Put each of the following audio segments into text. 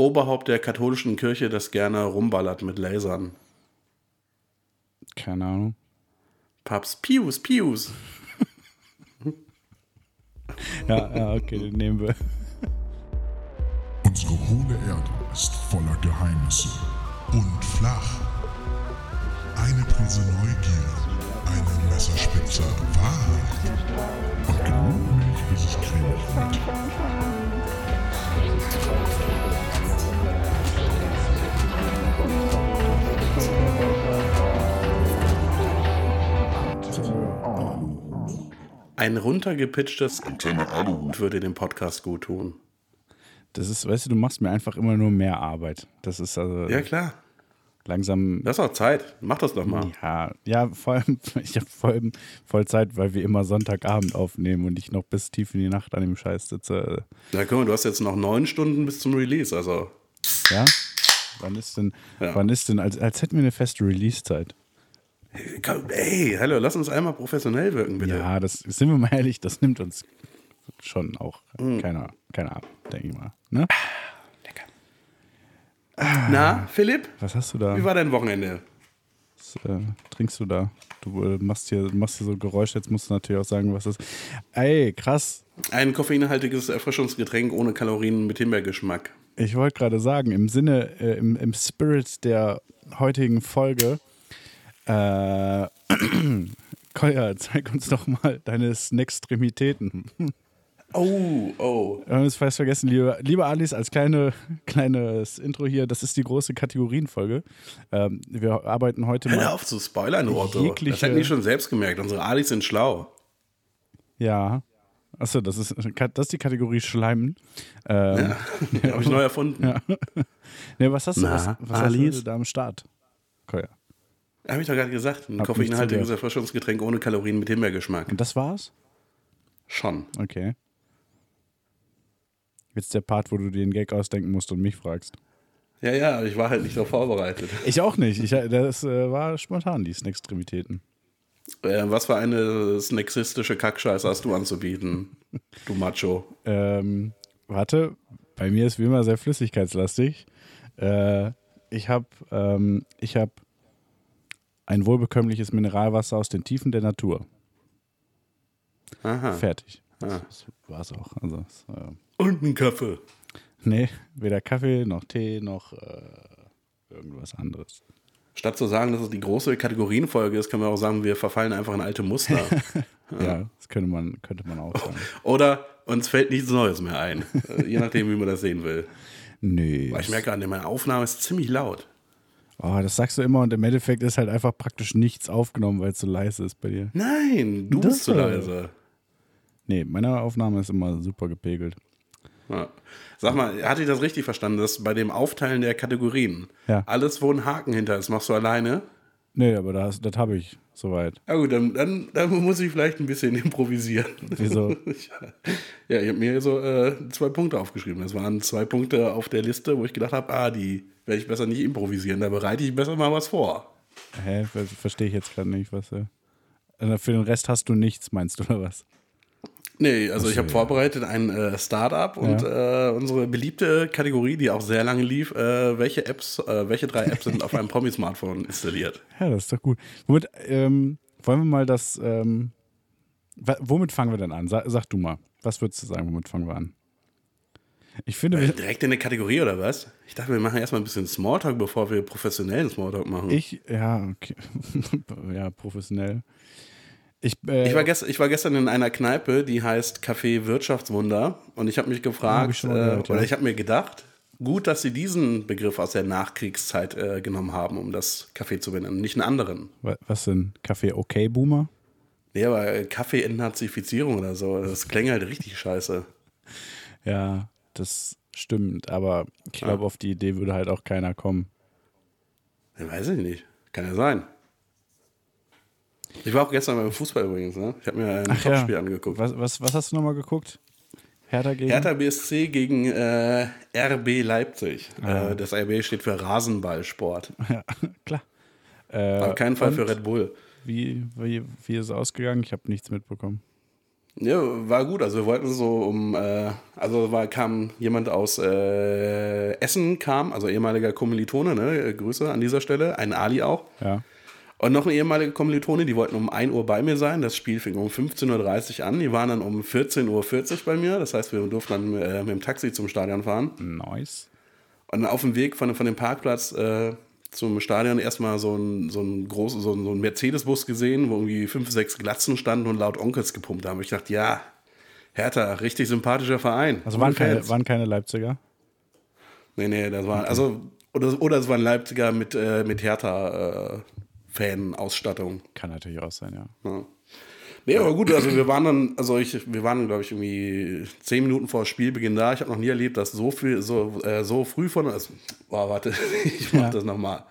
Oberhaupt der katholischen Kirche, das gerne rumballert mit Lasern? Keine Ahnung. Papst Pius, Pius. Ja, ja, okay, den nehmen wir. Unsere hohle Erde ist voller Geheimnisse und flach. Eine Prise Neugier, eine Messerspitze Wahrheit und genug Milch, bis es cremig wird. Ein runtergepitchtes Antenne Aluhut. würde dem Podcast gut tun. Das ist, weißt du, du machst mir einfach immer nur mehr Arbeit. Das ist also Ja, klar. langsam. Das ist auch Zeit. Mach das doch mal. Ja, ja, vor allem, ich habe vor allem voll Zeit, weil wir immer Sonntagabend aufnehmen und ich noch bis tief in die Nacht an dem Scheiß sitze. Na guck mal, du hast jetzt noch neun Stunden bis zum Release. Also, Ja? Wann ist denn, Ja. wann ist denn, als, als hätten wir eine feste Release-Zeit? Ey, hallo, lass uns einmal professionell wirken, bitte. Ja, das sind wir mal ehrlich, das nimmt uns schon auch Mhm. keiner, keiner ab, denke ich mal. Ne? Na, Philipp, Was hast du da? wie war dein Wochenende? Was äh, trinkst du da? Du äh, machst hier, machst hier so Geräusche, jetzt musst du natürlich auch sagen, was das ist. Ey, krass. Ein koffeinhaltiges Erfrischungsgetränk ohne Kalorien mit Himbeergeschmack. Ich wollte gerade sagen, im Sinne, äh, im, im Spirit der heutigen Folge, äh, Kolja, zeig uns doch mal deine Snackstremitäten. Oh, oh. Wir haben es fast vergessen, liebe, liebe Alice, als kleine, kleines Intro hier, das ist die große Kategorienfolge. Ähm, wir arbeiten heute Hör mal. auf zu spoilern, Otto. Jegliche- Das hätten die schon selbst gemerkt. Unsere Alis sind schlau. Ja. Achso, das ist, das ist die Kategorie Schleimen. Ähm, Ja. Habe ich neu erfunden. Ja. Ne, was hast du, was, was hast du da am Start? Kolja. Habe ich doch gerade gesagt. Ein koffeinhaltiges Erfrischungsgetränk ohne Kalorien mit Himbeergeschmack. Und das war's? Schon. Okay. Jetzt der Part, wo du dir den Gag ausdenken musst und mich fragst. Ja, ja, ich war halt nicht darauf vorbereitet. Ich auch nicht. Ich, das äh, war spontan, die Snackstremitäten. Äh, was für eine snacksistische Kackscheiße hast du anzubieten, du Macho? Ähm, warte, bei mir ist wie immer sehr flüssigkeitslastig. Äh, ich habe ähm, ich hab ein wohlbekömmliches Mineralwasser aus den Tiefen der Natur. Aha. Fertig. Ah. Das war's auch. Also, es, äh, Und ein Kaffee. nee, weder Kaffee noch Tee noch äh, irgendwas anderes. Statt zu sagen, dass es die große Kategorienfolge ist, können wir auch sagen, wir verfallen einfach in alte Muster. Ja, das könnte man, könnte man auch sagen. Oder uns fällt nichts Neues mehr ein. Je nachdem, wie man das sehen will. Nee. Aber ich merke gerade, meine Aufnahme ist ziemlich laut. Oh, das sagst du immer und im Endeffekt ist halt einfach praktisch nichts aufgenommen, weil es so leise ist bei dir. Nein, du Das bist zu war- leise. Nee, meine Aufnahme ist immer super gepegelt. Ja. Sag mal, hatte ich das richtig verstanden, dass bei dem Aufteilen der Kategorien Ja. alles, wo ein Haken hinter ist, machst du alleine? Nee, aber das, das habe ich soweit. Ja gut, dann, dann, dann muss ich vielleicht ein bisschen improvisieren. Wieso? ja, ich habe mir so äh, zwei Punkte aufgeschrieben. Das waren zwei Punkte auf der Liste, wo ich gedacht habe, ah, die werde ich besser nicht improvisieren. Da bereite ich besser mal was vor. Hä? Ver Verstehe ich jetzt gerade nicht, was. Äh, also für den Rest hast du nichts, meinst du, oder was? Nee, also ich habe vorbereitet ein äh, Startup und äh, unsere beliebte Kategorie, die auch sehr lange lief, äh, welche Apps, äh, welche drei Apps sind auf einem Promi-Smartphone installiert? Ja, das ist doch gut. Womit, ähm, wollen wir mal das. Ähm, womit fangen wir denn an? Sa sag du mal. Was würdest du sagen, womit fangen wir an? Ich finde, Äh, direkt in eine Kategorie oder was? Ich dachte, wir machen erstmal ein bisschen Smalltalk, bevor wir professionellen Smalltalk machen. ich, ja, okay. ja, professionell. Ich, äh, Ich war, gest ich war gestern in einer Kneipe, die heißt Café Wirtschaftswunder. Und ich habe mich Hab gefragt, ich schon mal äh, gehört, ja. oder ich habe mir gedacht, gut, dass sie diesen Begriff aus der Nachkriegszeit äh, genommen haben, um das Café zu benennen, nicht einen anderen. wa- was denn? Kaffee okay, Boomer? Nee, aber äh, Kaffee-Entnazifizierung oder so, das klingt halt richtig scheiße. Ja, das stimmt. Aber ich glaube, auf die Idee würde halt auch keiner kommen. Ja, weiß ich nicht. Kann ja sein. Ich war auch gestern beim Fußball übrigens, ne? Ich habe mir ein Ach Topspiel ja. angeguckt. Was, was, was hast du nochmal geguckt? Hertha gegen? Hertha BSC gegen äh, RB Leipzig. Ah. Äh, das RB steht für Rasenballsport. Ja, klar. Äh, Auf keinen Fall und für Red Bull. Wie, wie, wie ist es ausgegangen? Ich habe nichts mitbekommen. Ja, war gut. Also wir wollten so um, äh, also war, kam jemand aus äh, Essen, kam, also ehemaliger Kommilitone, ne? Grüße an dieser Stelle, ein Ali auch. Ja. Und noch eine ehemalige Kommilitone, die wollten um 1 Uhr bei mir sein. Das Spiel fing um 15.30 Uhr an. Die waren dann um 14.40 Uhr bei mir. Das heißt, wir durften dann äh, mit dem Taxi zum Stadion fahren. Nice. Und auf dem Weg von, von dem Parkplatz äh, zum Stadion erstmal so ein, so ein großes, so ein, so ein Mercedes-Bus gesehen, wo irgendwie fünf, sechs Glatzen standen und laut Onkels gepumpt haben. Ich dachte, ja, Hertha, richtig sympathischer Verein. Also waren keine, waren keine Leipziger? Nee, nee, das waren, also, oder, oder es waren Leipziger mit, äh, mit Hertha, äh. Kann natürlich auch sein, ja. ja. Nee, aber gut, also wir waren dann, also ich, wir waren, glaube ich, irgendwie zehn Minuten vor Spielbeginn da. Ich habe noch nie erlebt, dass so viel, so, äh, so früh von. Also, oh, warte, ich mach Ja. das nochmal.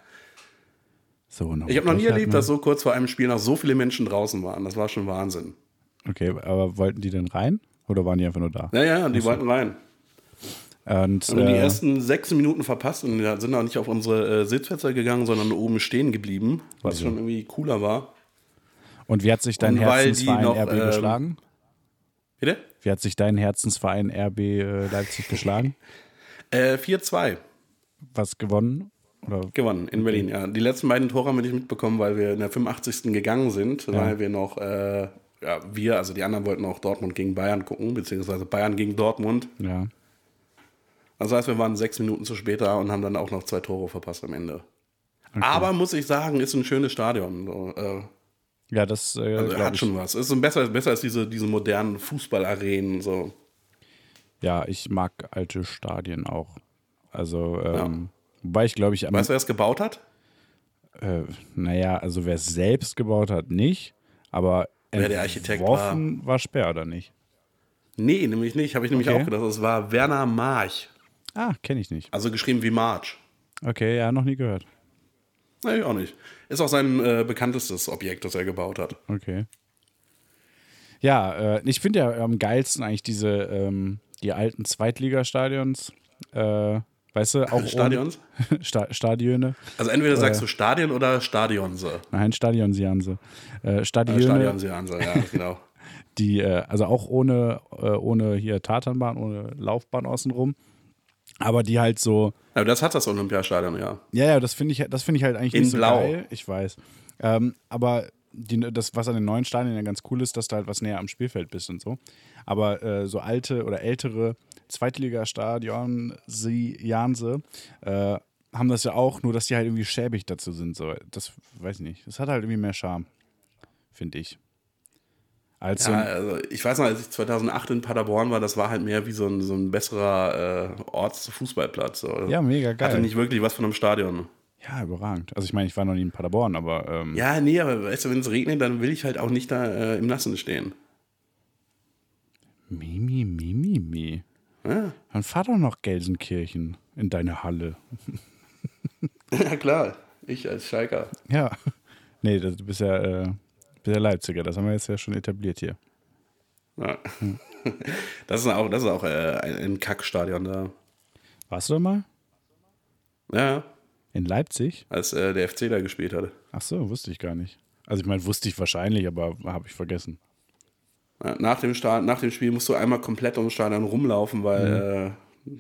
So, noch Ich habe noch nie erlebt, dass so kurz vor einem Spiel noch so viele Menschen draußen waren. Das war schon Wahnsinn. Okay, aber wollten die denn rein? Oder waren die einfach nur da? Naja, die wollten rein. Und, Wir haben die äh, ersten sechs Minuten verpasst und sind auch nicht auf unsere äh, Sitzplätze gegangen, sondern oben stehen geblieben, was Wieso? schon irgendwie cooler war. Und wie hat sich dein Herzensverein noch, RB ähm, geschlagen? Bitte? Wie hat sich dein Herzensverein RB äh, Leipzig geschlagen? Äh, 4-2 Was gewonnen? Oder? gewonnen in Berlin, ja. Die letzten beiden Tore haben wir nicht mitbekommen, weil wir in der 85. gegangen sind, weil wir noch, äh, ja, wir, also die anderen wollten auch Dortmund gegen Bayern gucken, beziehungsweise Bayern gegen Dortmund. Ja. Das heißt, wir waren sechs Minuten zu spät da und haben dann auch noch zwei Tore verpasst am Ende. Aber muss ich sagen, ist ein schönes Stadion. So, äh, Ja, das äh, also hat schon was. Ist ein besser, besser als diese, diese modernen Fußballarenen. So. Ja, ich mag alte Stadien auch. Also, ähm, wobei ich glaube ich, Weißt du, wer es gebaut hat? äh, naja, also wer es selbst gebaut hat, nicht, aber Wer der Architekt entworfen war Speer, oder nicht? Nee, nämlich nicht. Habe ich nämlich Okay. auch gedacht. Es war Werner March. Ah, kenne ich nicht. Also geschrieben wie March. Okay, ja, noch nie gehört. Nee, ich auch nicht. Ist auch sein äh, bekanntestes Objekt, das er gebaut hat. Okay. Ja, äh, ich finde ja am geilsten eigentlich diese, ähm, die alten Zweitligastadions. Äh, weißt du, auch Stadions? Sta Stadione. Also entweder sagst du Stadion oder Stadionse. Nein, Stadionsianse. Äh, Äh, Stadione, Stadionseanse, ja, genau. die, äh, also auch ohne, äh, ohne hier Tatanbahn, ohne Laufbahn außenrum. Aber die halt so, Aber das hat das Olympiastadion, ja. ja, ja, das finde ich, das finde ich halt eigentlich In nicht so Blau. geil. Ich weiß. Ähm, aber die, das, was an den neuen Stadien ja ganz cool ist, dass du halt was näher am Spielfeld bist und so. Aber äh, so alte oder ältere Zweitligastadion, sie Janse, äh, haben das ja auch, nur dass die halt irgendwie schäbig dazu sind. So. Das weiß ich nicht. Das hat halt irgendwie mehr Charme, finde ich. Als ja also ich weiß noch, als ich 2008 in Paderborn war, das war halt mehr wie so ein, so ein besserer äh, Ortsfußballplatz. So. ja, mega geil. Hatte nicht wirklich was von einem Stadion. ja, überragend. Also ich meine, ich war noch nie in Paderborn, aber ähm, Ja, nee, aber weißt du, wenn es regnet, dann will ich halt auch nicht da äh, im Nassen stehen. Mimi, Mimi, Mi. Ja, Dann fahr doch noch Gelsenkirchen in deine Halle. ja klar. Ich als Schalker. Ja. Nee, das- du bist ja, äh, ja Leipziger, das haben wir jetzt ja schon etabliert hier. Ja. Das ist auch, das ist auch äh, ein, Kackstadion da. Warst du da mal? Ja, In Leipzig? als äh, der FC da gespielt hatte. Ach so, wusste ich gar nicht. Also ich meine, wusste ich wahrscheinlich, aber habe ich vergessen. Nach dem, Start, nach dem Spiel musst du einmal komplett ums Stadion rumlaufen, weil, äh,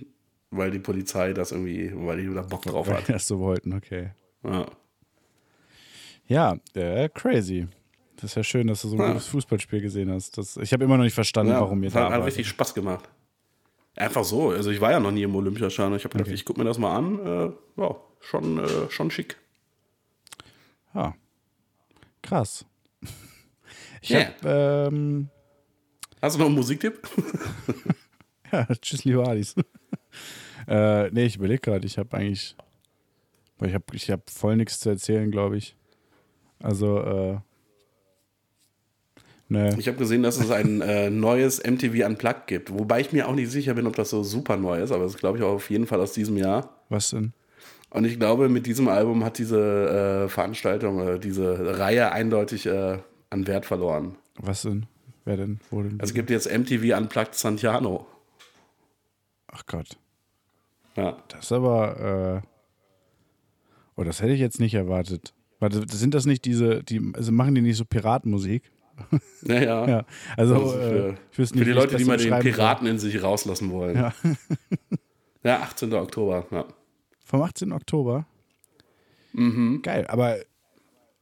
weil die Polizei das irgendwie, weil die da Bock drauf Weil hat. wir das so wollten, okay. Ja. Ja, äh, crazy. Das ist ja schön, dass du so ein Ja. gutes Fußballspiel gesehen hast. Das, ich habe immer noch nicht verstanden, Ja, warum ihr das da hat, hat richtig Spaß gemacht. Einfach so. Also ich war ja noch nie im Olympiastadion. Ich habe gedacht, Okay. ich gucke mir das mal an. Äh, ja, schon, äh, schon schick. Ja. Krass. Ich Ja. hab, ähm, Hast du noch einen Musiktipp? Ja, tschüss, liebe Adis. äh, nee, ich überlege gerade, ich habe eigentlich. Ich habe ich hab voll nichts zu erzählen, glaube ich. Also, äh. Ne. Ich habe gesehen, dass es ein äh, neues MTV Unplugged gibt. Wobei ich mir auch nicht sicher bin, ob das so super neu ist. Aber das glaube ich auch auf jeden Fall aus diesem Jahr. Was denn? Und ich glaube, mit diesem Album hat diese äh, Veranstaltung, äh, diese Reihe eindeutig äh, an Wert verloren. Was denn? Wer denn? Wo denn? Es gibt jetzt MTV Unplugged Santiano. Ach Gott. Ja. Das ist aber. Äh, oh, das hätte ich jetzt nicht erwartet. Warte, sind das nicht diese. Die, also machen die nicht so Piratenmusik? Ja, ja. Ja, also äh, für, ich wüsste für nicht, die Leute, die mal den. Piraten in sich rauslassen wollen. Ja. Ja, 18. Oktober. Ja. Vom 18. Oktober. Mhm. Geil, aber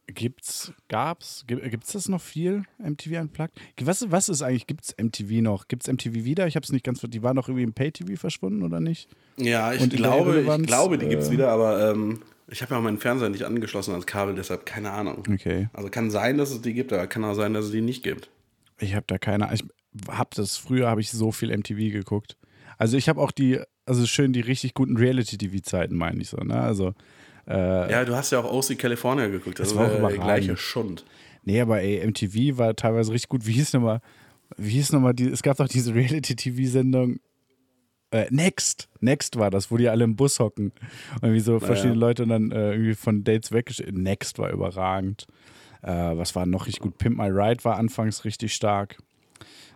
gibt's, gab's, gibt, gibt's das noch viel, MTV Unplugged? Was, was ist eigentlich, gibt's MTV noch? Gibt's MTV wieder? Ich hab's nicht ganz, die waren doch irgendwie im Pay-TV verschwunden, oder nicht? Ja, ich Und glaube, ich glaube, die gibt es äh, wieder, aber ähm, ich habe ja auch meinen Fernseher nicht angeschlossen als Kabel, deshalb keine Ahnung. Okay. Also kann sein, dass es die gibt, aber kann auch sein, dass es die nicht gibt. Ich habe da keine, ich hab das, früher habe ich so viel MTV geguckt. Also ich habe auch die, also schön die richtig guten Reality-TV-Zeiten, meine ich so, ne? Also, äh, Ja, du hast ja auch OC California geguckt. Das, Das war auch war der gleiche Schund. Nee, aber ey, MTV war teilweise richtig gut. Wie hieß nochmal, wie hieß nochmal, die, es gab doch diese Reality-TV-Sendung, äh, Next, Next war das, wo die alle im Bus hocken und wie so verschiedene ja. Leute dann äh, irgendwie von Dates weggeschickt. Next war überragend. Äh, was war noch richtig gut? Pimp My Ride war anfangs richtig stark.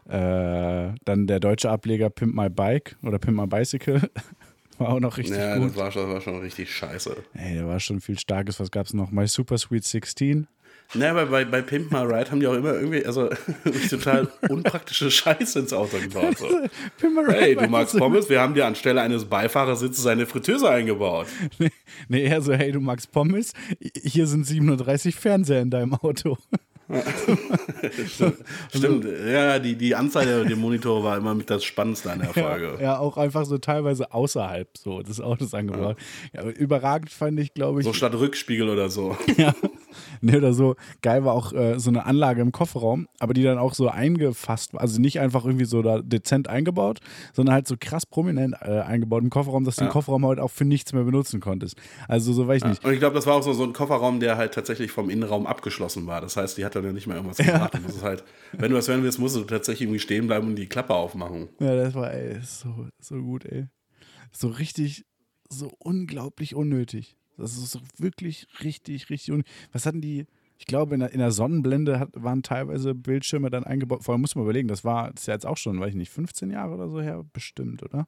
Äh, dann der deutsche Ableger Pimp My Bike oder Pimp My Bicycle war auch noch richtig Ja, gut. das war, schon, das war schon richtig scheiße. Ey, da war schon viel Starkes. Was gab's noch? My Super Sweet 16. Ne, aber bei, bei Pimp My Ride haben die auch immer irgendwie, also total unpraktische Scheiße ins Auto gebaut. So. Pimp My Ride Hey, du magst Pommes? Wir haben dir anstelle eines Beifahrersitzes eine Fritteuse eingebaut. Nee, eher so, hey, du magst Pommes? Hier sind 37 Fernseher in deinem Auto. Stimmt, ja, die, die Anzahl der, der Monitore war immer mit das Spannendste an der Folge. Ja, auch einfach so teilweise außerhalb so des Autos angebaut. Ja. aber überragend fand ich, glaube ich. So statt Rückspiegel oder so. ja. Nee, oder so. Geil war auch äh, so eine Anlage im Kofferraum, aber die dann auch so eingefasst war. Also nicht einfach irgendwie so da dezent eingebaut, sondern halt so krass prominent äh, eingebaut im Kofferraum, dass du den Kofferraum halt auch für nichts mehr benutzen konntest. Also so weiß ich nicht. Und ich glaube, das war auch so, so ein Kofferraum, der halt tatsächlich vom Innenraum abgeschlossen war. Das heißt, die hat dann ja nicht mehr irgendwas gemacht. Du musst halt, wenn du was hören willst, musst du tatsächlich irgendwie stehen bleiben und die Klappe aufmachen. Ja, das war ey, so, so gut, ey. So richtig, so unglaublich unnötig. Das ist wirklich richtig, richtig unnötig. Was hatten die? Ich glaube, in der, in der Sonnenblende hat, waren teilweise Bildschirme dann eingebaut. Vor allem muss man überlegen, das war das ist ja jetzt auch schon, weiß ich nicht, 15 Jahre oder so her, bestimmt, oder?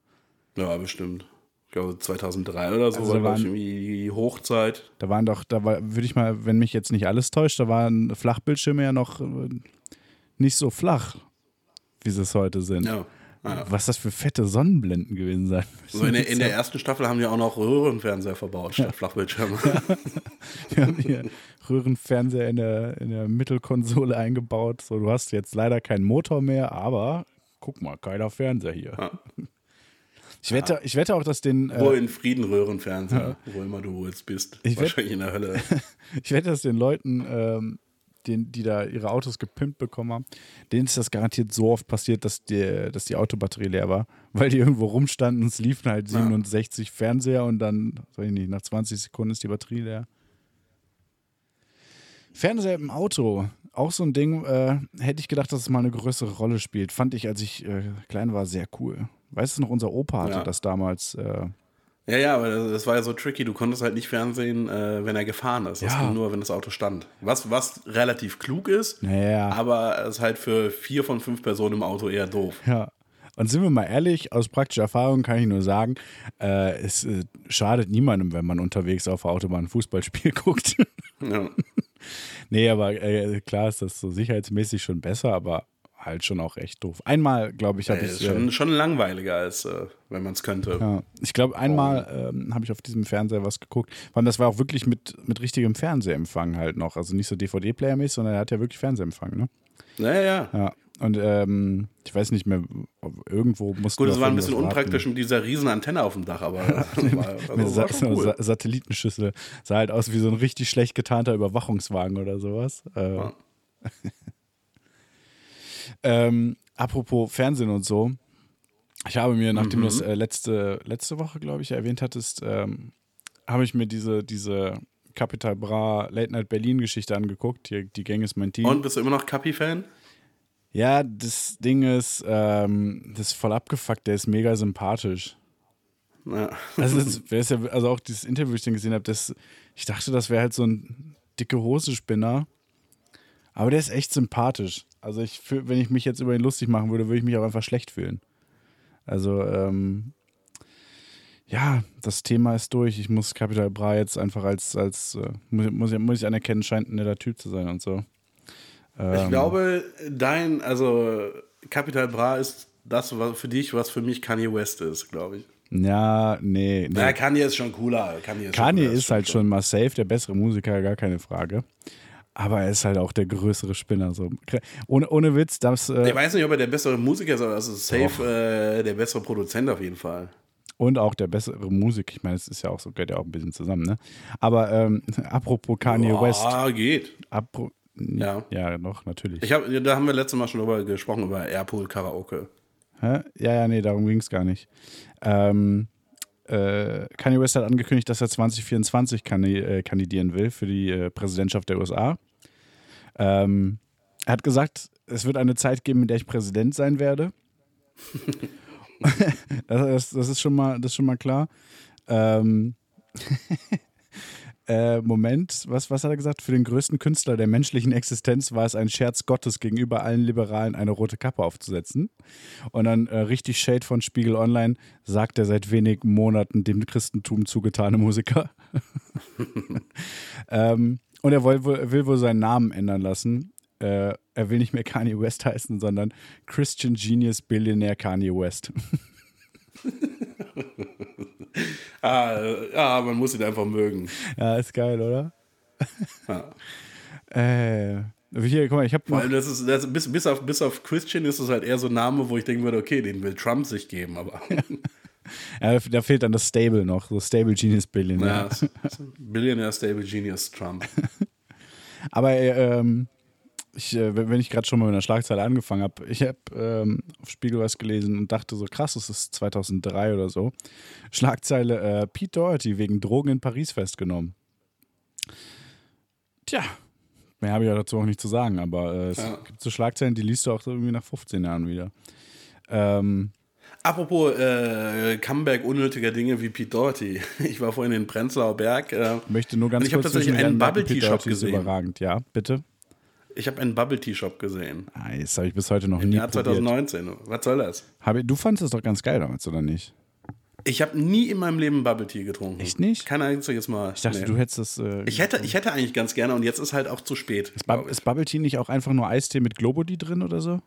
Ja, bestimmt. Ich glaube, 2003 oder so Also war, waren- irgendwie die Hochzeit. Da waren doch, da war, würde ich mal, wenn mich jetzt nicht alles täuscht, da waren Flachbildschirme ja noch äh, nicht so flach, wie sie es heute sind. Ja. Ja. Was das für fette Sonnenblenden gewesen sein müssen. So in, der, in der ersten Staffel haben die auch noch Röhrenfernseher verbaut, statt Flachbildschirme. Wir haben hier Röhrenfernseher in der, in der Mittelkonsole eingebaut. So, du hast jetzt leider keinen Motor mehr, aber guck mal, geiler Fernseher hier. Ja. Ich, wette, ich wette auch, dass den, Ruhe äh, in Frieden, Röhrenfernseher, wo immer du jetzt bist. Ich Wahrscheinlich in der Hölle. ich wette, dass den Leuten, ähm, den, die da ihre Autos gepimpt bekommen haben, denen ist das garantiert so oft passiert, dass die, dass die Autobatterie leer war, weil die irgendwo rumstanden und es liefen halt 67 Fernseher und dann, weiß ich nicht, nach 20 Sekunden ist die Batterie leer. Fernseher im Auto, auch so ein Ding, äh, hätte ich gedacht, dass es mal eine größere Rolle spielt. Fand ich, als ich äh, klein war, sehr cool. Weißt du noch, unser Opa hatte Ja. das damals. Äh, Ja, ja, aber das, war ja so tricky. Du konntest halt nicht fernsehen, äh, wenn er gefahren ist. Das Ja. ging nur, wenn das Auto stand. Was, was relativ klug ist, naja. aber es ist halt für vier von fünf Personen im Auto eher doof. Ja. Und sind wir mal ehrlich, aus praktischer Erfahrung kann ich nur sagen, äh, es äh, schadet niemandem, wenn man unterwegs auf der Autobahn ein Fußballspiel guckt. Ja. nee, aber äh, klar ist das so sicherheitsmäßig schon besser, aber halt schon auch echt doof. Einmal, glaube ich, habe Ey, ich. ist schon, schon langweiliger, als äh, wenn man es könnte. Ja, ich glaube, einmal ähm, habe ich auf diesem Fernseher was geguckt. Vor allem, das war auch wirklich mit, mit richtigem Fernsehempfang halt noch. Also nicht so DVD-Player-mäßig, sondern er hat ja wirklich Fernsehempfang, ne? Ja, ja. Ja. Und ähm, ich weiß nicht mehr, ob irgendwo musste. Gut, es war ein bisschen unpraktisch mit dieser riesen Antenne auf dem Dach, aber war, also Sa cool. Sa Satellitenschüssel. Sah halt aus wie so ein richtig schlecht getarnter Überwachungswagen oder sowas. Äh, Ja. ähm, apropos Fernsehen und so. Ich habe mir, nachdem Mhm. du es äh, letzte, letzte Woche, glaube ich, erwähnt hattest, ähm, habe ich mir diese, diese Capital Bra Late Night Berlin Geschichte angeguckt. Hier, die Gang ist mein Team. Und bist du immer noch Kapi-Fan? Ja, das Ding ist, ähm, das ist voll abgefuckt, der ist mega sympathisch. Ja. Also, das, ja, also auch dieses Interview, das ich dann gesehen habe, das, ich dachte, das wäre halt so ein dicke Hose-Spinner. Aber der ist echt sympathisch. Also, ich, wenn ich mich jetzt über ihn lustig machen würde, würde ich mich auch einfach schlecht fühlen. Also, ähm, ja, das Thema ist durch. Ich muss Capital Bra jetzt einfach als, als äh, muss, ich- muss ich anerkennen, scheint ein netter Typ zu sein und so. Ähm, Ich glaube, dein, also Capital Bra ist das was für dich, was für mich Kanye West ist, glaube ich. Ja, nee. nee. Ja, Kanye ist schon cooler. Kanye ist, Kanye schon cooler, ist halt schon mal safe, der bessere Musiker, gar keine Frage. Aber er ist halt auch der größere Spinner. So. Ohne, ohne Witz, das. Ich Äh, weiß nicht, ob er der bessere Musiker ist, aber das ist safe äh, der bessere Produzent auf jeden Fall. und auch der bessere Musik. Ich meine, es ist ja auch so, gehört ja auch ein bisschen zusammen, ne? Aber ähm, apropos Kanye West. Ah, geht. Apro Ja. ja, noch, natürlich. Ich hab, da haben wir letztes Mal schon drüber gesprochen, über Airpool Karaoke. Hä? Ja, ja, nee, darum ging es gar nicht. Ähm, äh, Kanye West hat angekündigt, dass er 2024 kandi äh, kandidieren will für die äh, Präsidentschaft der USA. Ähm, er hat gesagt, es wird eine Zeit geben, in der ich Präsident sein werde. das, das, ist schon mal, das ist schon mal klar. Ähm, äh, Moment, was, was hat er gesagt? Für den größten Künstler der menschlichen Existenz war es ein Scherz Gottes, gegenüber allen Liberalen eine rote Kappe aufzusetzen. Und dann äh, richtig Shade von Spiegel Online sagt er seit wenigen Monaten dem Christentum zugetane Musiker. ähm, und er will, wohl- will wohl seinen Namen ändern lassen. Äh, er will nicht mehr Kanye West heißen, sondern Christian Genius Billionaire Kanye West. Ah, ja, man muss ihn einfach mögen. ja, ist geil, oder? Ja. Äh, hier, guck mal, ich habe Vor allem, das ist, das, bis, bis, auf, bis auf Christian ist es halt eher so ein Name, wo ich denken würde, okay, den will Trump sich geben, aber Ja, da fehlt dann das Stable noch, so Stable Genius Billionaire. ja, Billionaire Stable Genius Trump. Aber äh, ähm, ich, äh, wenn ich gerade schon mal mit einer Schlagzeile angefangen habe, ich habe ähm, auf Spiegel was gelesen und dachte so, krass, das ist 2003 oder so. Schlagzeile, äh, Pete Doherty wegen Drogen in Paris festgenommen. Tja, mehr habe ich ja dazu auch nicht zu sagen, aber äh, es Ja. gibt so Schlagzeilen, die liest du auch so irgendwie nach 15 Jahren wieder. Ähm, Apropos äh, Comeback unnötiger Dinge wie Pete Doherty. Ich war vorhin in Prenzlauer Berg. Äh, möchte nur ganz Und ich kurz tatsächlich zwischen einen merken, Bubble Tea Shop gesehen. überragend, ja, bitte. Ich habe einen Bubble Tea Shop gesehen. Das habe ich bis heute noch Im nie Jahr probiert. 2019. Was soll das? Habe, du fandest es doch ganz geil damals, oder nicht? Ich habe nie in meinem Leben Bubble Tea getrunken. Echt nicht? Kein einziges Mal. Ich dachte, Nee. du hättest das. Äh, ich hätte, ich hätte eigentlich ganz gerne und jetzt ist halt auch zu spät. ist, ich. ist Bubble Tea nicht auch einfach nur Eistee mit Globuli drin oder so?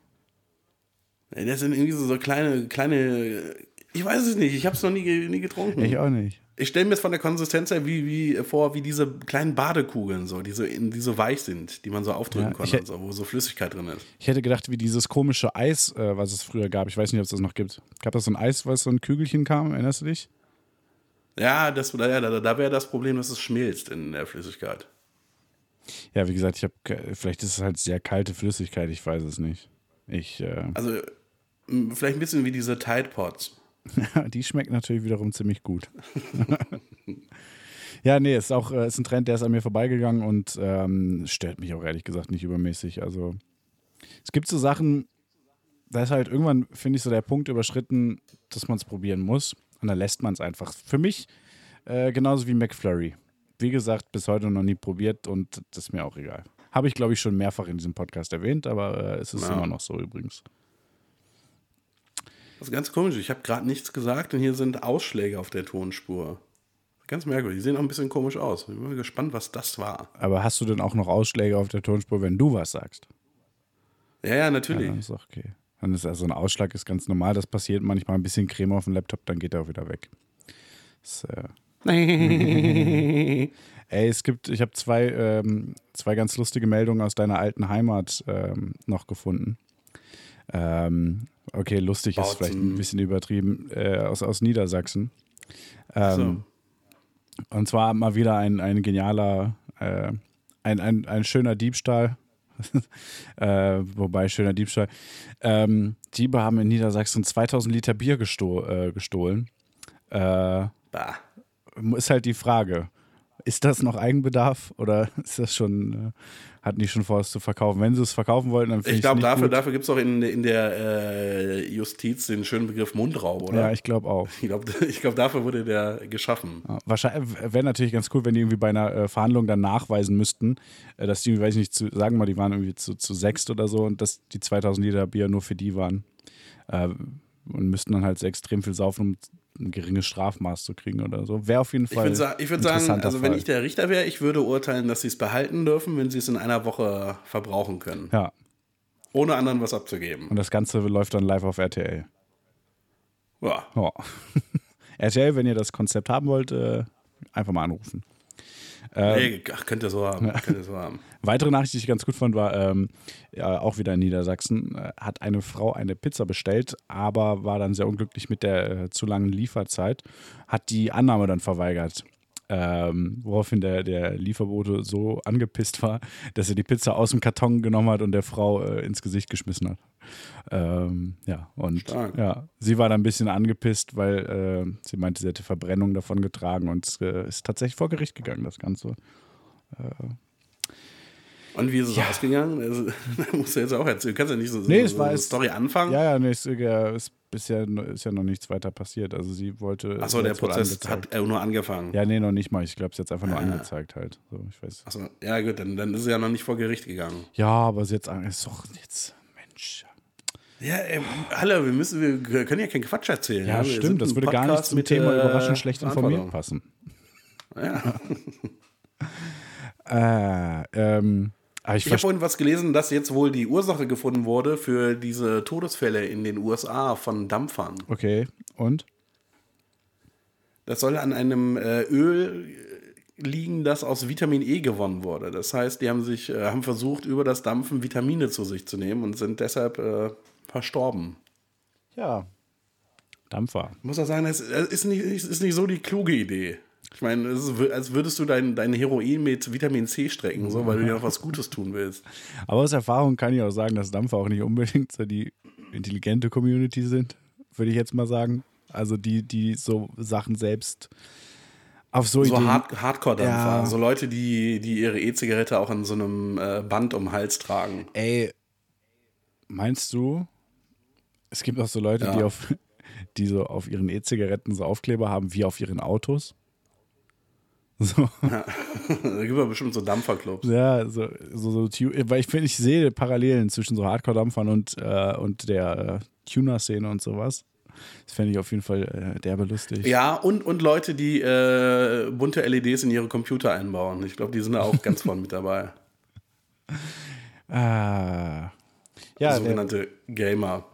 Das sind irgendwie so, so kleine, kleine. Ich weiß es nicht. Ich habe es noch nie, nie getrunken. Ich auch nicht. Ich stelle mir es von der Konsistenz her wie, wie vor, wie diese kleinen Badekugeln, so, die so, in, die so weich sind, die man so aufdrücken Ja, und so, wo so Flüssigkeit drin ist. Ich hätte gedacht, wie dieses komische Eis, äh, was es früher gab. Ich weiß nicht, ob es das noch gibt. Gab das so ein Eis, was so ein Kügelchen kam? Erinnerst du dich? Ja, das, ja, da, da wäre das Problem, dass es schmilzt in der Flüssigkeit. Ja, wie gesagt, ich habe. Vielleicht ist es halt sehr kalte Flüssigkeit. Ich weiß es nicht. Ich. Äh, Also vielleicht ein bisschen wie diese Tide Pods. die schmeckt natürlich wiederum ziemlich gut. ja, nee, ist auch äh, ist ein Trend, der ist an mir vorbeigegangen und ähm, stört mich auch ehrlich gesagt nicht übermäßig. Also es gibt so Sachen, da ist halt irgendwann, finde ich, so der Punkt überschritten, dass man es probieren muss. Und dann lässt man es einfach. Für mich äh, genauso wie McFlurry. Wie gesagt, bis heute noch nie probiert und das ist mir auch egal. Habe ich, glaube ich, schon mehrfach in diesem Podcast erwähnt, aber äh, es ist Ja. immer noch so übrigens. Das ist ganz komisch. Ich habe gerade nichts gesagt und hier sind Ausschläge auf der Tonspur. Ganz merkwürdig. Die sehen auch ein bisschen komisch aus. Ich bin mal gespannt, was das war. Aber hast du denn auch noch Ausschläge auf der Tonspur, wenn du was sagst? Ja, ja, Ja, natürlich. dann ist auch okay. Dann ist also ein Ausschlag ist ganz normal. Das passiert manchmal ein bisschen Creme auf dem Laptop, dann geht er auch wieder weg. Das, äh Ey, es gibt, ich habe zwei, ähm, zwei ganz lustige Meldungen aus deiner alten Heimat ähm, noch gefunden. Ähm, okay, lustig ist Bautzen. vielleicht ein bisschen übertrieben, äh, aus, aus Niedersachsen. Ähm, so. Und zwar mal wieder ein, ein genialer, äh, ein, ein, ein schöner Diebstahl. äh, wobei, schöner Diebstahl. Ähm, Diebe haben in Niedersachsen 2000 Liter Bier gesto äh, gestohlen. Äh, Bah. ist halt die Frage, ist das noch Eigenbedarf oder ist das schon, äh, hatten die schon vor, es zu verkaufen? Wenn sie es verkaufen wollten, dann Ich ich glaube, dafür, gut. dafür gibt es auch in, in der äh, Justiz den schönen Begriff Mundraub, oder? Ja, ich glaube auch. Ich glaube, ich glaub, dafür wurde der geschaffen. Ja, Wahrscheinlich wäre natürlich ganz cool, wenn die irgendwie bei einer äh, Verhandlung dann nachweisen müssten, äh, dass die, weiß ich nicht, zu, sagen wir mal, die waren irgendwie zu, zu sechst oder so und dass die 2000 Liter Bier nur für die waren. Äh, und müssten dann halt so extrem viel saufen, um ein geringes Strafmaß zu kriegen oder so. Wäre auf jeden Ich Fall. würde ich würd sagen, also wenn ich der Richter wäre, ich würde urteilen, dass sie es behalten dürfen, wenn sie es in einer Woche verbrauchen können. Ja, Ohne anderen was abzugeben. und das Ganze läuft dann live auf RTL. Ja. Ja. RTL, wenn ihr das Konzept haben wollt, äh, einfach mal anrufen. Ähm, Nee, ach, könnt ihr so haben. Könnt ihr so haben. Weitere Nachricht, die ich ganz gut fand, war ähm, ja, auch wieder in Niedersachsen. Äh, hat eine Frau eine Pizza bestellt, aber war dann sehr unglücklich mit der äh, zu langen Lieferzeit. Hat die Annahme dann verweigert. Ähm, woraufhin der, der Lieferbote so angepisst war, dass er die Pizza aus dem Karton genommen hat und der Frau äh, ins Gesicht geschmissen hat. Ähm, ja, und Stark. ja, sie war dann ein bisschen angepisst, weil äh, sie meinte, sie hätte Verbrennung davon getragen und es äh, ist tatsächlich vor Gericht gegangen, das Ganze. Und wie ist es ausgegangen? Also, da musst du jetzt auch erzählen. Du kannst ja nicht so, Nee, so, es war so eine es- Story anfangen. Ja, ja, nee, es äh, ist bisher ist ja noch nichts weiter passiert. Also sie wollte. Achso, der Prozess hat äh, nur angefangen. Ja, nee, noch nicht mal. Ich glaube, es ist jetzt einfach nur angezeigt halt. So, ich weiß. Achso, ja gut, dann, dann ist es ja noch nicht vor Gericht gegangen. Ja, aber es ist jetzt an- ist doch jetzt. Mensch. Ja, ey, hallo, wir müssen, wir können ja keinen Quatsch erzählen. Ja, sind stimmt. Das würde gar nicht Podcast zum mit, Thema äh, überraschend schlecht informiert passen. Ja. Äh, ähm, aber ich Ich habe vorhin was gelesen, dass jetzt wohl die Ursache gefunden wurde für diese Todesfälle in den USA von Dampfern. Okay, und? Das soll an einem äh, Öl liegen, das aus Vitamin E gewonnen wurde. Das heißt, die haben sich äh, haben versucht, über das Dampfen Vitamine zu sich zu nehmen und sind deshalb äh, verstorben. Ja. Dampfer. Ich muss auch sagen, das ist nicht, ist nicht so die kluge Idee. Ich meine, es ist, als würdest du dein, dein Heroin mit Vitamin C strecken, so, weil du dir noch was Gutes tun willst. Aber aus Erfahrung kann ich auch sagen, dass Dampfer auch nicht unbedingt so die intelligente Community sind, würde ich jetzt mal sagen. Also die, die so Sachen selbst auf so, So. Hard Hardcore-Dampfer. Ja. So Leute, die, die ihre E-Zigarette auch an so einem äh, Band um den Hals tragen. Ey, meinst du, es gibt auch so Leute, Ja. die auf die so auf ihren E-Zigaretten so Aufkleber haben wie auf ihren Autos? So, da gibt es bestimmt so Dampferclubs. ja, so, so, so weil ich finde, ich sehe Parallelen zwischen so Hardcore-Dampfern und, äh, und der äh, Tuner-Szene und sowas. Das fände ich auf jeden Fall äh, derbe lustig. Ja, und, und Leute, die äh, bunte LEDs in ihre Computer einbauen. Ich glaube, die sind da auch ganz vorne mit dabei. Ah. Ja, der, Sogenannte Gamer.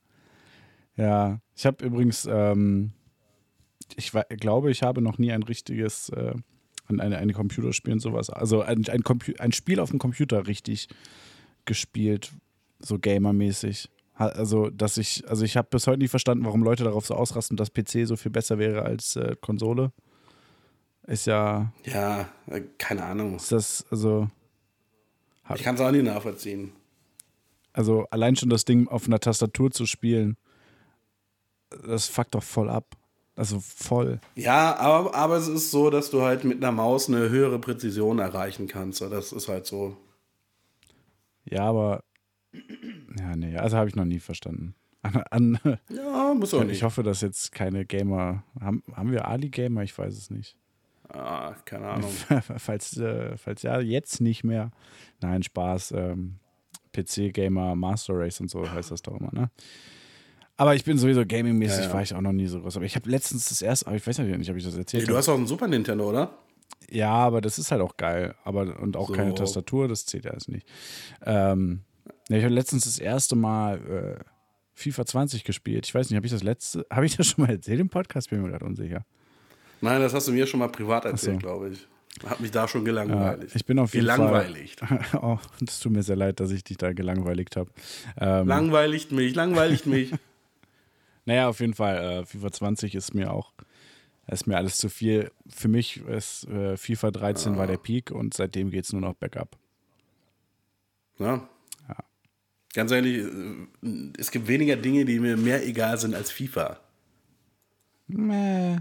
ja, ich habe übrigens, ähm, ich glaube, ich habe noch nie ein richtiges, äh, ein, eine, eine Computerspiel und sowas, also ein, ein, Compu ein Spiel auf dem Computer richtig gespielt, so gamermäßig. Also, dass ich, also ich habe bis heute nicht verstanden, warum Leute darauf so ausrasten, dass PC so viel besser wäre als äh, Konsole. Ist ja, Ja, äh, keine Ahnung. ist das, also, Ich kann es auch nicht nachvollziehen. also allein schon das Ding auf einer Tastatur zu spielen, das fuckt doch voll ab. Also voll. Ja, aber, aber es ist so, dass du halt mit einer Maus eine höhere Präzision erreichen kannst. Das ist halt so. Ja, aber. Ja, nee, also habe ich noch nie verstanden. An, an, Ja, muss auch ich nicht. hoffe, dass jetzt keine Gamer. Haben, haben wir Ali-Gamer? Ich weiß es nicht. Ah, keine Ahnung. falls, äh, falls ja, jetzt nicht mehr. Nein, Spaß. Ähm, PC-Gamer, Master Race und so heißt das doch immer, ne? Aber ich bin sowieso gaming-mäßig, Ja, ja. war ich auch noch nie so groß. Aber ich habe letztens das erste, aber ich weiß ja nicht, ob ich das erzählt Hey, du hast auch einen Super Nintendo, oder? Ja, aber das ist halt auch geil. Aber und auch So. keine Tastatur, das zählt ja alles nicht. Ähm, ja, ich habe letztens das erste Mal äh, FIFA 20 gespielt. Ich weiß nicht, habe ich das letzte, habe ich das schon mal erzählt im Podcast? Bin mir gerade unsicher. Nein, das hast du mir schon mal privat erzählt, so. glaube ich. Hat mich da schon Ja, gelangweilt. ich bin auf jeden Gelangweiligt. Fall. oh, das tut mir sehr leid, dass ich dich da gelangweiligt habe. Ähm, Langweiligt mich, langweiligt mich. naja, auf jeden Fall. Äh, FIFA 20 ist mir auch, ist mir alles zu viel. Für mich ist äh, FIFA 13 war der Peak und seitdem geht es nur noch bergab. Ja. Ganz ehrlich, äh, es gibt weniger Dinge, die mir mehr egal sind als FIFA. Mäh.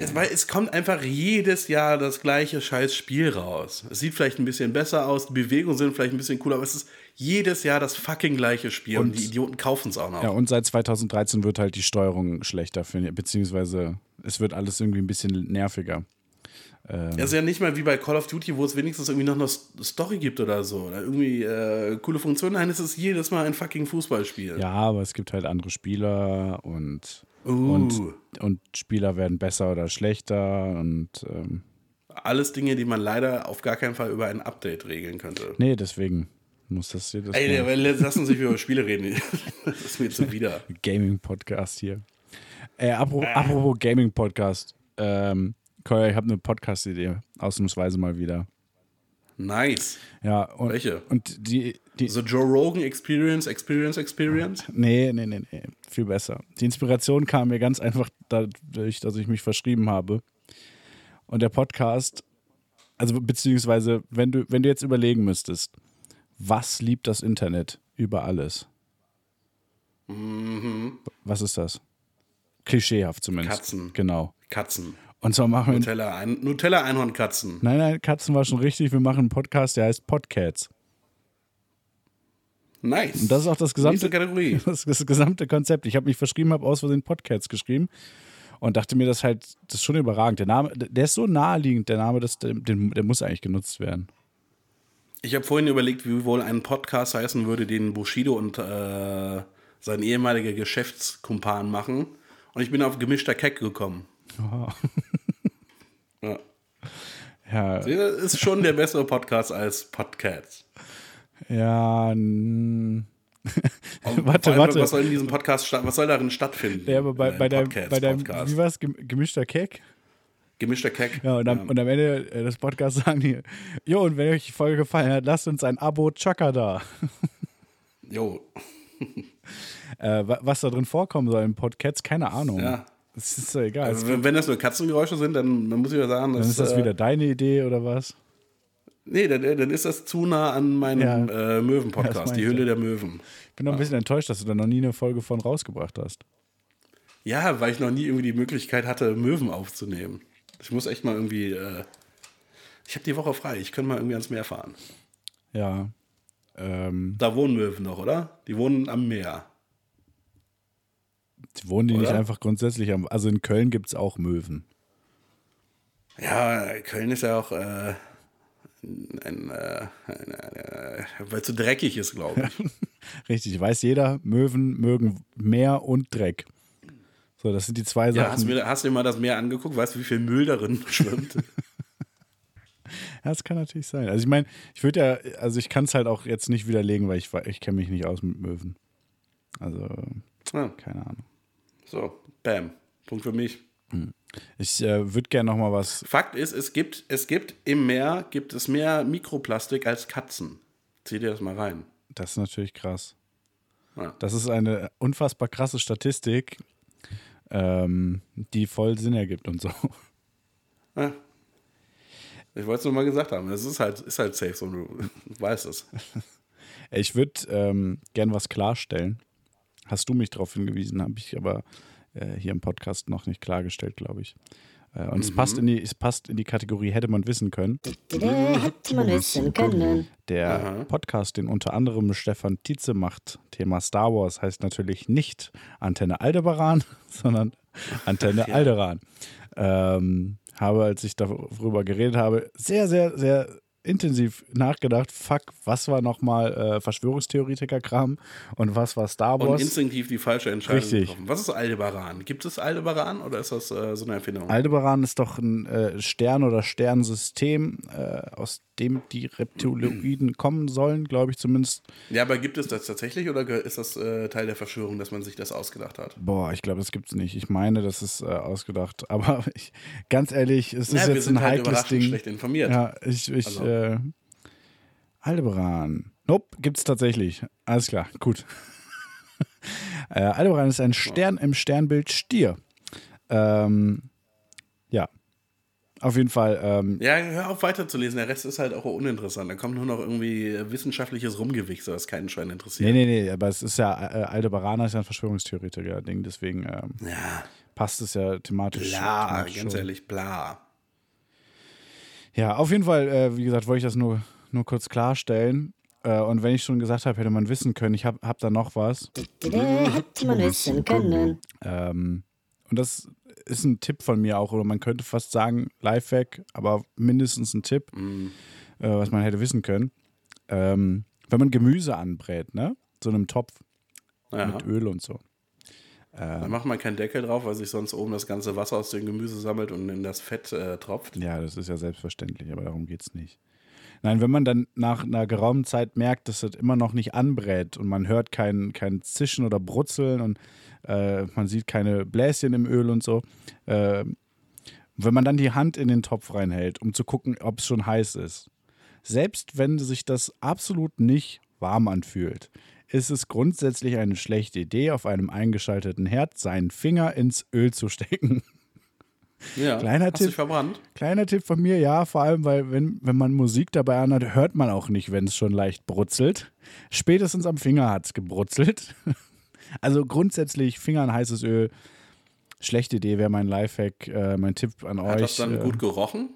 Es, weil es kommt einfach jedes Jahr das gleiche scheiß Spiel raus. Es sieht vielleicht ein bisschen besser aus, die Bewegungen sind vielleicht ein bisschen cooler, aber es ist jedes Jahr das fucking gleiche Spiel und, Und- die Idioten kaufen es auch noch. Ja, und seit 2013 wird halt die Steuerung schlechter, ich, beziehungsweise es wird alles irgendwie ein bisschen nerviger. Ähm, Das ist ja nicht mal wie bei Call of Duty, wo es wenigstens irgendwie noch eine Story gibt oder so. Oder irgendwie äh, coole Funktionen. Nein, es ist jedes Mal ein fucking Fußballspiel. ja, aber es gibt halt andere Spieler und, Uh, und, und Spieler werden besser oder schlechter und ähm, alles Dinge, die man leider auf gar keinen Fall über ein Update regeln könnte. nee, deswegen muss das hier das Ey, aber lass uns nicht über Spiele reden. Das ist mir zuwider. Gaming-Podcast hier. Äh, apropos, apropos Gaming-Podcast. Ähm, Koya, ich habe eine Podcast-Idee. Ausnahmsweise mal wieder. Nice. Ja, und, Welche? Und die, die, The Joe Rogan Experience, Experience, Experience? Nee, nee, nee, nee. Viel besser. Die Inspiration kam mir ganz einfach dadurch, dass ich mich verschrieben habe. Und der Podcast, also beziehungsweise, wenn du, wenn du jetzt überlegen müsstest, was liebt das Internet über alles? Was ist das? Klischeehaft zumindest. Katzen. Genau. Katzen. Und zwar machen wir. Nutella, ein, Nutella Einhornkatzen. Nein, nein, Katzen war schon richtig. Wir machen einen Podcast, der heißt Podcats. Nice. Und das ist auch das gesamte, das, das gesamte Konzept. Ich habe mich verschrieben, habe aus Versehen Podcats geschrieben und dachte mir, das halt, das ist schon überragend. Der Name, der ist so naheliegend, der Name, das, der, der muss eigentlich genutzt werden. Ich habe vorhin überlegt, wie wohl ein Podcast heißen würde, den Bushido und äh, sein ehemaliger Geschäftskumpan machen. Und ich bin auf gemischter Keck gekommen. Ja. Ja, Das ist schon der bessere Podcast als Podcasts. ja, Warte, allem, warte. Was soll in diesem Podcast was soll darin stattfinden? ja aber bei, bei deinem, Podcast, bei deinem Podcast. wie war es, gemischter Keck? Gemischter Keck. Ja, und am, und am Ende äh, des Podcasts sagen die, jo, und wenn euch die Folge gefallen hat, lasst uns ein Abo Chaka da. Jo, Äh, wa- was da drin vorkommen soll im Podcast, keine Ahnung. ja. Es ist so egal. Also, wenn, wenn das nur Katzengeräusche sind, dann, dann muss ich ja sagen, dann dass, ist das äh, wieder deine Idee oder was? Nee, dann, dann ist das zu nah an meinem Ja. äh, Ja, Möwen-Podcast, das die ja. der Möwen. Ich bin noch ein bisschen enttäuscht, dass du da noch nie eine Folge von rausgebracht hast. Ja, weil ich noch nie irgendwie die Möglichkeit hatte, Möwen aufzunehmen. Ich muss echt mal irgendwie. Äh, ich habe die Woche frei. Ich könnte mal irgendwie ans Meer fahren. Ja. Ähm, Da wohnen Möwen noch, oder? Die wohnen am Meer. wohnen die nicht Oder? einfach grundsätzlich am. Also in Köln gibt es auch Möwen. Ja, Köln ist ja auch äh, ein, äh, ein, äh, weil es so dreckig ist, glaube ich. Richtig, weiß jeder, Möwen mögen Meer und Dreck. So, das sind die zwei Ja, hast, Sachen. du mir, hast du dir mal das Meer angeguckt? Weißt du, wie viel Müll darin schwimmt? Ja, das kann natürlich sein. Also ich meine, ich würde ja, also ich kann es halt auch jetzt nicht widerlegen, weil ich, ich kenne mich nicht aus mit Möwen. Also, ja, keine Ahnung. so, bam. Punkt für mich. Ich äh, würde gerne noch mal was. Fakt ist, es gibt, es gibt im Meer gibt es mehr Mikroplastik als Katzen. Zieh dir das mal rein. Das ist natürlich krass. Ja. Das ist eine unfassbar krasse Statistik, ähm, die voll Sinn ergibt und so. Ja. Ich wollte es nur mal gesagt haben. Es ist halt, ist halt safe, so du weißt es. Ich würde ähm, gern was klarstellen. Hast du mich darauf hingewiesen, habe ich aber äh, hier im Podcast noch nicht klargestellt, glaube ich. Äh, und es, Mhm. passt in die, es passt in die Kategorie hätte man wissen können. Hätte man wissen können. Der Podcast, den unter anderem Stefan Tietze macht, Thema Star Wars, heißt natürlich nicht Antenne Aldebaran, sondern Antenne Alderan. Ähm, habe, als ich darüber geredet habe, sehr, sehr, sehr intensiv nachgedacht. Fuck, was war nochmal äh, Verschwörungstheoretiker-Kram und was war Star Und Wars? instinktiv die falsche Entscheidung Richtig. getroffen. Was ist Aldebaran? Gibt es Aldebaran oder ist das äh, so eine Erfindung? Aldebaran ist doch ein äh, Stern- oder Sternensystem, äh, aus dem die Reptiloiden kommen sollen, glaube ich zumindest. ja, aber gibt es das tatsächlich oder ist das äh, Teil der Verschwörung, dass man sich das ausgedacht hat? Boah, ich glaube, das gibt's nicht. Ich meine, das ist äh, ausgedacht. Aber ich, ganz ehrlich, es ist Ja, wir jetzt sind ein halt heikles Ding. schlecht informiert. Ja, ich, ich, Also. Äh, Aldebaran. Nope, gibt's tatsächlich. Alles klar, gut. äh, Aldebaran ist ein Stern im Sternbild Stier. Ähm, ja. Auf jeden Fall, ähm, Ja, hör auf weiterzulesen. Der Rest ist halt auch uninteressant. Da kommt nur noch irgendwie wissenschaftliches Rumgewichse, was keinen Schwein interessiert. nee, nee, nee, aber es ist ja, äh, Aldebaraner ist ja ein Verschwörungstheoretiker-Ding, deswegen ähm, Ja, passt es ja thematisch. bla, thematisch ganz schon. ehrlich, bla. Ja, auf jeden Fall, äh, wie gesagt, wollte ich das nur, nur kurz klarstellen. Äh, und wenn ich schon gesagt habe, hätte man wissen können, ich habe hab da noch was. Hätte man wissen können. Ähm, und das ist ein Tipp von mir auch, oder man könnte fast sagen, Lifehack, aber mindestens ein Tipp, äh, was man hätte wissen können. Ähm, wenn man Gemüse anbrät, ne? So einem Topf Ja. mit Öl und so. Dann macht man keinen Deckel drauf, weil sich sonst oben das ganze Wasser aus dem Gemüse sammelt und in das Fett äh, tropft. Ja, das ist ja selbstverständlich, aber darum geht es nicht. Nein, wenn man dann nach einer geraumen Zeit merkt, dass das immer noch nicht anbrät und man hört kein, kein Zischen oder Brutzeln und äh, man sieht keine Bläschen im Öl und so, äh, wenn man dann die Hand in den Topf reinhält, um zu gucken, ob es schon heiß ist, selbst wenn sich das absolut nicht warm anfühlt, ist es grundsätzlich eine schlechte Idee, auf einem eingeschalteten Herd seinen Finger ins Öl zu stecken. Ja. Kleiner Hast Tipp. dich verbrannt? Kleiner Tipp von mir, ja, vor allem, weil wenn, wenn man Musik dabei anhat, hört man auch nicht, wenn es schon leicht brutzelt. Spätestens am Finger hat es gebrutzelt. Also grundsätzlich Finger in heißes Öl. Schlechte Idee wäre mein Lifehack, äh, mein Tipp an Hat euch. das dann äh, gut gerochen?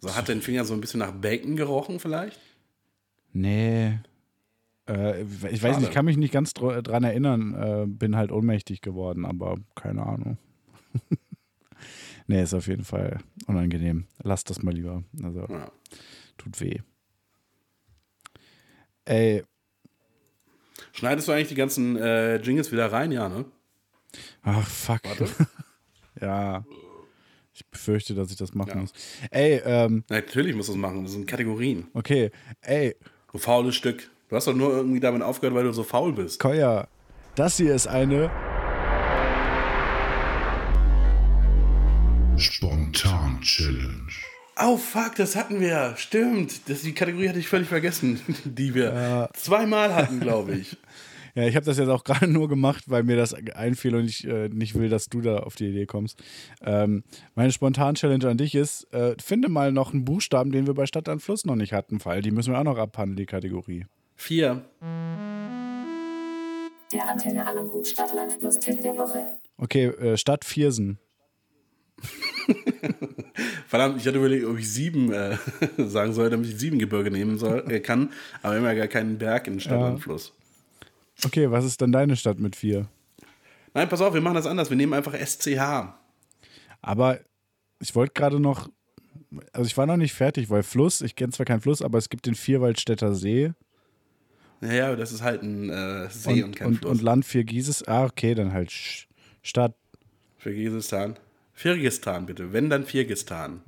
So, hat den Finger so ein bisschen nach Bacon gerochen vielleicht? Nee. Äh, ich weiß Schade. nicht, ich kann mich nicht ganz dr dran erinnern. Äh, bin halt ohnmächtig geworden, aber keine Ahnung. nee, ist auf jeden Fall unangenehm. Lasst das mal lieber. Also, Ja. tut weh. Ey, Schneidest du eigentlich die ganzen äh, Jingles wieder rein? Ja, ne? Ach, fuck. ja. Ich befürchte, dass ich das machen Ja. muss. Ey, ähm, Natürlich musst du es machen. Das sind Kategorien. okay. Ey, Du faules Stück. Du hast doch nur irgendwie damit aufgehört, weil du so faul bist. Koya, das hier ist eine. Spontan Challenge. Oh, fuck, das hatten wir. Stimmt. Das, die Kategorie hatte ich völlig vergessen, die wir zweimal hatten, glaube ich. Ja, ich habe das jetzt auch gerade nur gemacht, weil mir das einfiel und ich äh, nicht will, dass du da auf die Idee kommst. Ähm, meine Spontan-Challenge an dich ist: äh, finde mal noch einen Buchstaben, den wir bei Stadt an Fluss noch nicht hatten, weil die müssen wir auch noch abhandeln, die Kategorie. Vier. Der Antenne Aluhut Stadtland Plus Tipp der Woche. Okay, äh, Stadt Viersen. Verdammt, ich hatte überlegt, ob ich sieben äh, sagen soll, damit ich sieben Gebirge nehmen soll, äh, kann. Aber wir haben ja gar keinen Berg in Stadtlandfluss. Okay, was ist denn deine Stadt mit vier? Nein, pass auf, wir machen das anders. Wir nehmen einfach SCH. Aber ich wollte gerade noch, also ich war noch nicht fertig, weil Fluss, ich kenne zwar keinen Fluss, aber es gibt den Vierwaldstätter See Naja, das ist halt ein äh, See und, und, kein und, Fluss. und Land Viergieses. Ah, okay, dann halt Stadt. Für Kirgisistan. Kirgistan, bitte. Wenn, dann Kirgistan.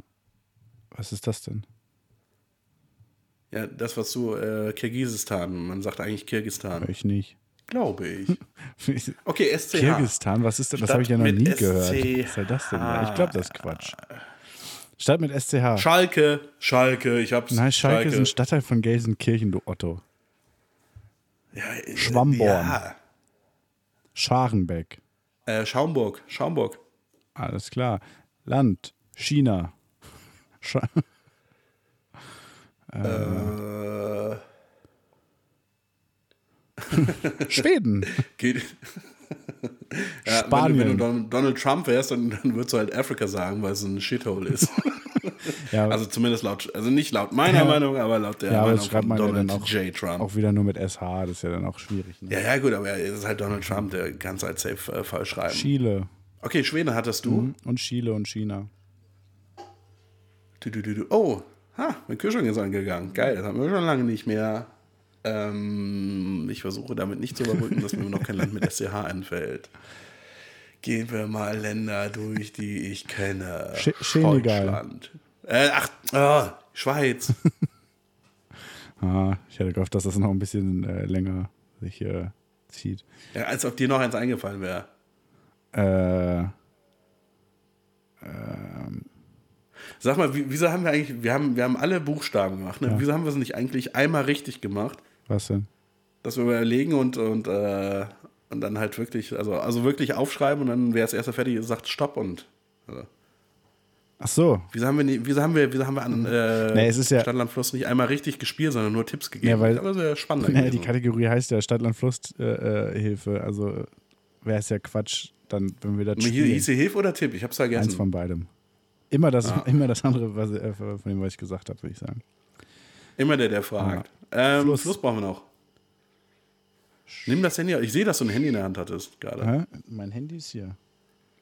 Was ist das denn? Ja, das, was du, äh, Kirgisistan. Man sagt eigentlich Kirgistan. Ich nicht. Glaube ich. Okay, SCH. Kirgistan, was ist denn? Das habe ich ja noch nie gehört. Was soll das denn? Ja, ich glaube, das ist Quatsch. Stadt mit SCH. Schalke, Schalke, ich hab's. Nein, Schalke ist ein Stadtteil von Gelsenkirchen, du Otto. Ja, Schwamborn. Ja. Scharenbeck. Äh, Schaumburg, Schaumburg. Alles klar. Land. China. Scha Äh, Schweden. geht. Ja, Spanien. Wenn, du- wenn du Don- Donald Trump wärst, dann, dann würdest du halt Afrika sagen, weil es ein Shithole ist. Ja, also zumindest laut, also nicht laut meiner Ja. Meinung, aber laut der ja aber Meinung von Donald auch, J. Trump. auch wieder nur mit SH. Das ist ja dann auch schwierig. Ne? Ja, ja, gut, aber es ist halt Donald Trump, der kann es halt safe äh, falsch schreiben. Chile. Okay, Schweden hattest du. Mhm. Und Chile und China. Du, du, du. Oh, ha, mein Kühlschrank ist angegangen. Geil, das haben wir schon lange nicht mehr. Ähm, ich versuche damit nicht zu überbrücken, dass mir noch kein Land mit SCH einfällt. Gehen wir mal Länder durch, die ich kenne. Sch- Senegal. Deutschland. Äh, ach, oh, Schweiz. Ah, ich hätte gehofft, dass das noch ein bisschen äh, länger sich äh, zieht. ja, als ob dir noch eins eingefallen wäre. Äh, Sag mal, wie, wieso haben wir eigentlich, wir haben, wir haben alle Buchstaben gemacht, ne? Wieso haben wir es nicht eigentlich einmal richtig gemacht? Was denn? dass wir überlegen und, und, äh, und dann halt wirklich, also, also wirklich aufschreiben und dann, wer als erster fertig ist, sagt Stopp und. Also. Ach so. Wieso haben wir, nie, wieso haben wir, wieso haben wir an äh, Nee, es ist ja- Stadtland Fluss nicht einmal richtig gespielt, sondern nur Tipps gegeben? Ja, weil- das wäre spannender Nee, die. Kategorie heißt ja Stadtland-Fluss-Hilfe. Äh, Hilfe. also wäre es ja Quatsch, dann, wenn wir das Hier spielen. hieß sie Hilfe oder Tipp? Ich hab's Eins vergessen. von beidem. Immer das, Ah. immer das andere, was, äh, von dem, was ich gesagt habe, würde ich sagen. Immer der, der fragt. Ähm, Fluss. Fluss. brauchen wir noch. Nimm das Handy. Ich sehe, dass du ein Handy in der Hand hattest gerade. Hä? Mein Handy ist hier.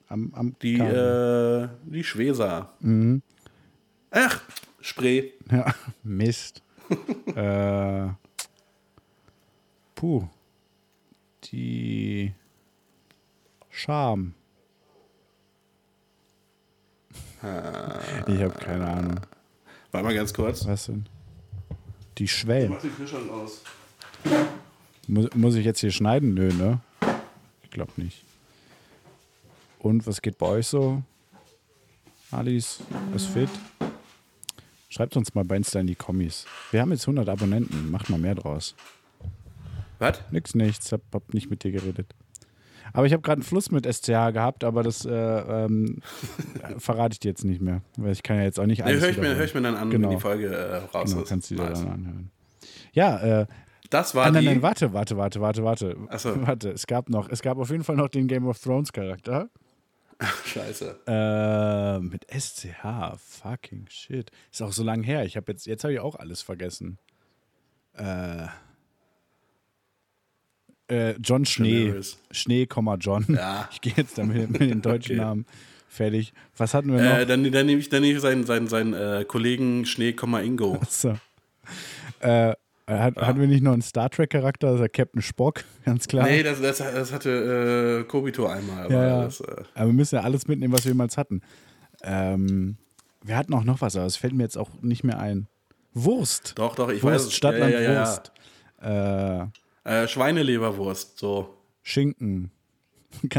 am, am Die, äh, die Schweser. Mhm. Ach, Spree. Ja, Mist. äh, puh. Die Scham. Ich habe keine Ahnung. Warte mal ganz kurz. Was denn? Die Schwellen. Mach den aus. Muss, muss ich jetzt hier schneiden? Nö, ne? Ich glaube nicht. Und was geht bei euch so? Alice, ist fit? Schreibt uns mal bei Insta in die Kommis. Wir haben jetzt 100 Abonnenten. Macht mal mehr draus. Was? Nix, nichts. Hab, hab nicht mit dir geredet. Aber ich habe gerade einen Fluss mit SCH gehabt, aber das äh, ähm, verrate ich dir jetzt nicht mehr. Weil ich kann ja jetzt auch nicht Nee, alles höre ich, mir- hör ich mir dann an, Genau. wenn die Folge äh, raus Genau, ist. kannst du dir Nice. dann anhören. Ja, äh, Das war Ah, nein, nein, warte, warte, warte, warte, warte. Ach so. Warte, es gab noch, es gab auf jeden Fall noch den Game of Thrones Charakter. Scheiße. Äh, mit SCH, fucking shit. Ist auch so lang her. Ich habe jetzt, jetzt habe ich auch alles vergessen. Äh, äh, John Schnee. Daenerys. Schnee, John. Ja. Ich gehe jetzt damit mit den deutschen Okay. Namen fertig. Was hatten wir noch? Äh, dann, dann nehme ich, dann nehme ich seinen, seinen, seinen äh, Kollegen Schnee, Ingo. So. Äh, hat, Hatten wir nicht noch einen Star Trek-Charakter? Das ist der Captain Spock, ganz klar. Nee, das, das, das hatte äh, Kobito einmal. Aber Ja, ja. Das, äh, Aber wir müssen ja alles mitnehmen, was wir jemals hatten. Ähm, wir hatten auch noch was, aber es fällt mir jetzt auch nicht mehr ein. Wurst. doch, doch, ich Wurst, weiß. Stadtland ja, ja, ja, Wurst. Äh, Ja. Äh, Schweineleberwurst, so. Schinken.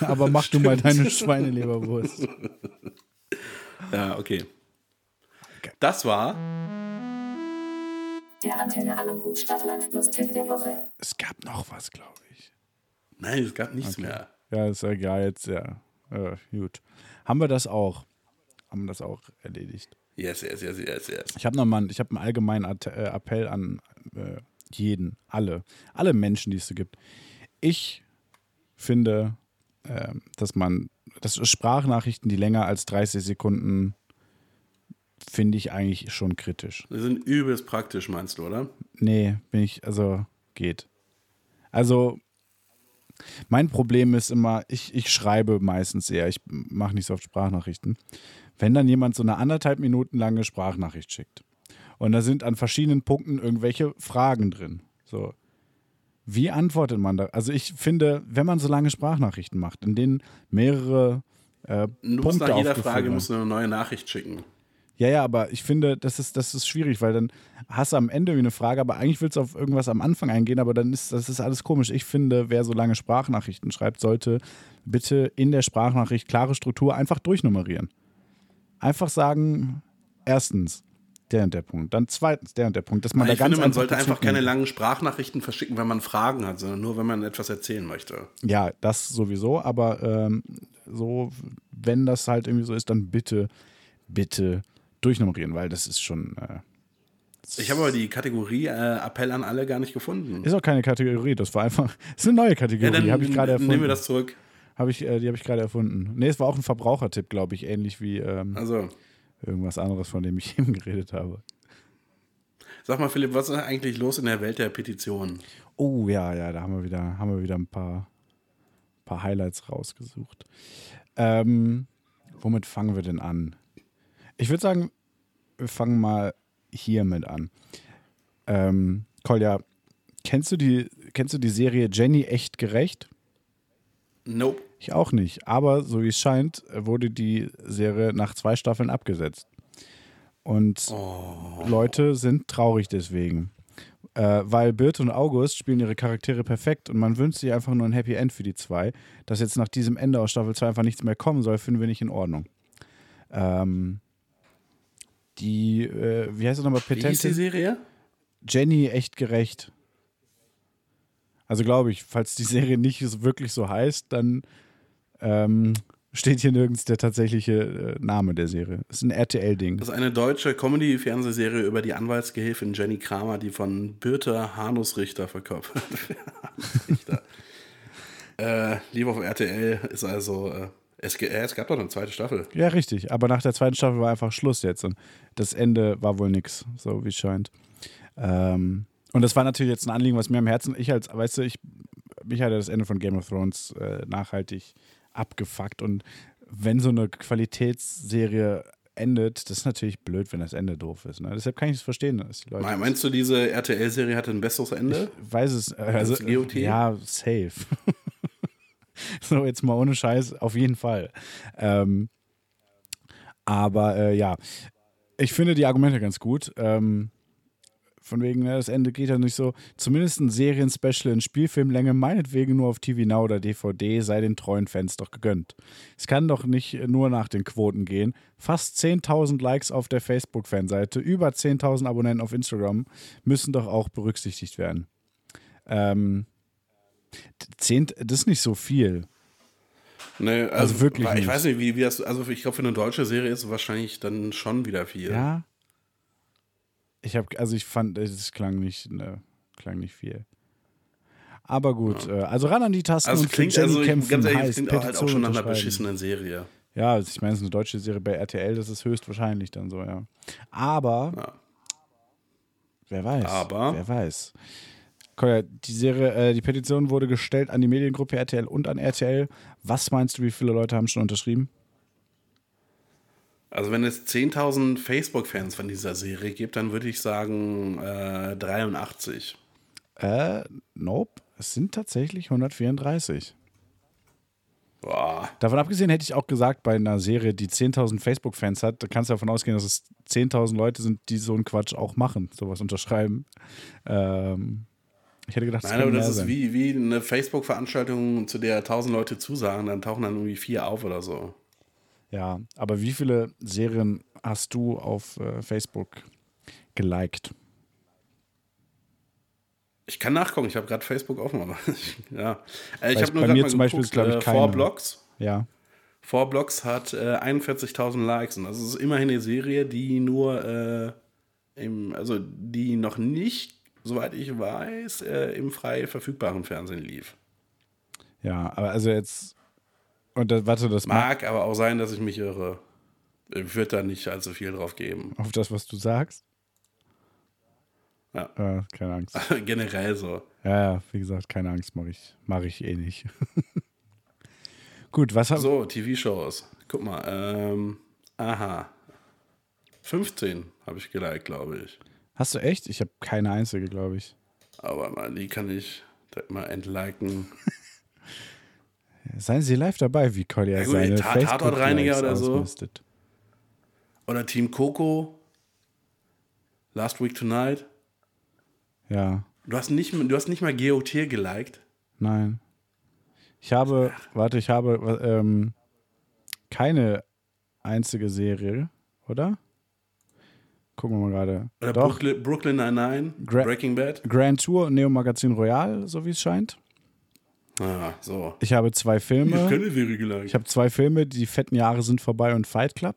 Aber mach du mal deine Schweineleberwurst. Ja, okay. Das war Der Antenne Aluhut Stadtland Plus Tipp der Woche. Es gab noch was, glaube ich. Nein, es gab nichts mehr. Ja, ist ja egal jetzt, ja. Äh, gut. Haben wir das auch? Haben wir das auch erledigt? Yes, yes, yes, yes, yes. Ich habe nochmal ich hab einen allgemeinen At- äh, Appell an äh, jeden, alle, alle Menschen, die es so gibt. Ich finde, ähm, dass man, dass Sprachnachrichten, die länger als 30 Sekunden, finde ich eigentlich schon kritisch. Die sind übelst praktisch, meinst du, oder? Nee, bin ich, also geht. Also, mein Problem ist immer, ich, ich schreibe meistens eher, ich mache nicht so oft Sprachnachrichten. Wenn dann jemand so eine anderthalb Minuten lange Sprachnachricht schickt und da sind an verschiedenen Punkten irgendwelche Fragen drin, so. Wie antwortet man da? Also ich finde, wenn man so lange Sprachnachrichten macht, in denen mehrere äh, Du Punkte nach jeder Frage musst du eine neue Nachricht schicken. Ja, ja, aber ich finde, das ist, das ist schwierig, weil dann hast du am Ende wie eine Frage, aber eigentlich willst du auf irgendwas am Anfang eingehen, aber dann ist das ist alles komisch. Ich finde, wer so lange Sprachnachrichten schreibt, sollte bitte in der Sprachnachricht klare Struktur einfach durchnummerieren. Einfach sagen, erstens, der und der Punkt, dann zweitens, der und der Punkt, dass man Aber da ich ganz finde, man sollte Bezug einfach keine langen Sprachnachrichten verschicken, wenn man Fragen hat, sondern nur, wenn man etwas erzählen möchte. Ja, das sowieso, aber ähm, so, wenn das halt irgendwie so ist, dann bitte, bitte durchnummerieren, weil das ist schon. Äh, Ich habe aber die Kategorie äh, Appell an alle gar nicht gefunden. Ist auch keine Kategorie, das war einfach. Das ist eine neue Ja, Kategorie, die habe ich gerade erfunden. nehmen wir das zurück. Hab ich, äh, die habe ich gerade erfunden. Nee, es war auch ein Verbrauchertipp, glaube ich, ähnlich wie ähm, Also, irgendwas anderes, von dem ich eben geredet habe. sag mal, Philipp, was ist eigentlich los in der Welt der Petition? Oh ja, ja, da haben wir wieder, haben wir wieder ein paar, paar Highlights rausgesucht. Ähm, womit fangen wir denn an? Ich würde sagen, wir fangen mal hiermit an. Ähm, Kolja, kennst du die, kennst du die Serie Jenny echt gerecht? Nope. Ich auch nicht. Aber so wie es scheint, wurde die Serie nach zwei Staffeln abgesetzt. Und Leute sind traurig deswegen. Äh, weil Birte und August spielen ihre Charaktere perfekt und man wünscht sich einfach nur ein Happy End für die zwei. Dass jetzt nach diesem Ende aus Staffel 2 einfach nichts mehr kommen soll, finden wir nicht in Ordnung. Ähm, die, äh, wie heißt das nochmal, Wie hieß die? Serie? Jenny echt gerecht. Also glaube ich, falls die Serie nicht wirklich so heißt, dann ähm, steht hier nirgends der tatsächliche äh, Name der Serie. Das ist ein RTL-Ding. Das ist eine deutsche Comedy-Fernsehserie über die Anwaltsgehilfin Jenny Kramer, die von Birte Hanusrichter verkörpert wird. Richter. äh, lief auf RTL, ist also. Äh, es, äh, es gab doch eine zweite Staffel. Ja, richtig. Aber nach der zweiten Staffel war einfach Schluss jetzt. Und das Ende war wohl nix, so wie es scheint. Ähm, und das war natürlich jetzt ein Anliegen, was mir am Herzen, ich als, weißt du, ich, mich hat das Ende von Game of Thrones äh, nachhaltig abgefuckt. Und wenn so eine Qualitätsserie endet, das ist natürlich blöd, wenn das Ende doof ist. Ne? Deshalb kann ich es verstehen, dass die Leute. Me- Meinst du, diese RTL-Serie hatte ein besseres Ende? Ich weiß es. äh, Also, Als GOT? Ja, safe. so, jetzt mal ohne Scheiß, auf jeden Fall. Ähm, aber äh, ja, ich finde die Argumente ganz gut. Ähm, von wegen, ne, das Ende geht ja nicht so. Zumindest ein Serien-Special in Spielfilmlänge, meinetwegen nur auf TV Now oder DVD, sei den treuen Fans doch gegönnt. Es kann doch nicht nur nach den Quoten gehen. Fast 10.000 Likes auf der Facebook-Fanseite, über 10.000 Abonnenten auf Instagram müssen doch auch berücksichtigt werden. Ähm, zehn, das ist nicht so viel. Nee, also, Also wirklich Ich nicht. weiß nicht, wie, wie das, also ich glaube, für eine deutsche Serie ist es wahrscheinlich dann schon wieder viel. Ja. Ich habe, also ich fand, es klang nicht, ne, klang nicht viel. Aber gut, äh, also ran an die Tasten Also und klingt, also kämpfen ganz ehrlich, heißt, es klingt auch halt auch schon nach einer beschissenen Serie. Ja, also ich meine, es ist eine deutsche Serie bei RTL, das ist höchstwahrscheinlich dann so, ja. Aber, Ja. wer weiß, Aber- wer weiß. Die Serie, äh, die Petition wurde gestellt an die Mediengruppe RTL und an RTL. Was meinst du, wie viele Leute haben schon unterschrieben? Also wenn es 10.000 Facebook-Fans von dieser Serie gibt, dann würde ich sagen äh, 83. Äh, nope, es sind tatsächlich 134. Boah. Davon abgesehen hätte ich auch gesagt, bei einer Serie, die 10.000 Facebook-Fans hat, da kannst du davon ausgehen, dass es 10.000 Leute sind, die so einen Quatsch auch machen, sowas unterschreiben. Ähm, ich hätte gedacht, Nein, kann aber das ist sein. wie, wie eine Facebook-Veranstaltung, zu der 1000 Leute zusagen, dann tauchen dann irgendwie vier auf oder so. Ja, aber wie viele Serien hast du auf äh, Facebook geliked? Ich kann nachgucken, ich habe gerade Facebook offen, aber ja. Äh, ich habe nur bei mir mal zum Beispiel ist, glaub ich, äh, keine. Four Blocks. Ja. Four Blocks hat äh, 41.000 Likes und das ist immerhin eine Serie, die nur, äh, im, also die noch nicht, soweit ich weiß, äh, im frei verfügbaren Fernsehen lief. Ja, aber also jetzt. Und das, warte, das mag Mag aber auch sein, dass ich mich irre. Ich würde da nicht allzu viel drauf geben. auf das, was du sagst? Ja. Äh, keine Angst. Generell so. Ja, wie gesagt, keine Angst, mache ich, mach ich eh nicht. Gut, was haben So, TV-Shows. Guck mal. Ähm, aha. 15 habe ich geliked, glaube ich. Hast du echt? Ich habe keine einzige, glaube ich. Aber mal, die kann ich direkt mal entliken. Seien Sie live dabei, wie Collier Ja gut, seine Ta- Tatortreiniger oder so. ausmistet. Oder Team Coco. Last Week Tonight. Ja, Du hast nicht, du hast nicht mal GOT geliked. nein. Ich habe, warte, ich habe ähm, keine einzige Serie, oder? Gucken wir mal gerade. Oder Doch, Brooklyn, Brooklyn Nine-Nine. Gra- Breaking Bad. Grand Tour und Neo Magazin Royal, so wie es scheint. Ah, so. Ich habe zwei Ich Filme. geliked. Ich habe zwei Filme, die fetten Jahre sind vorbei und Fight Club.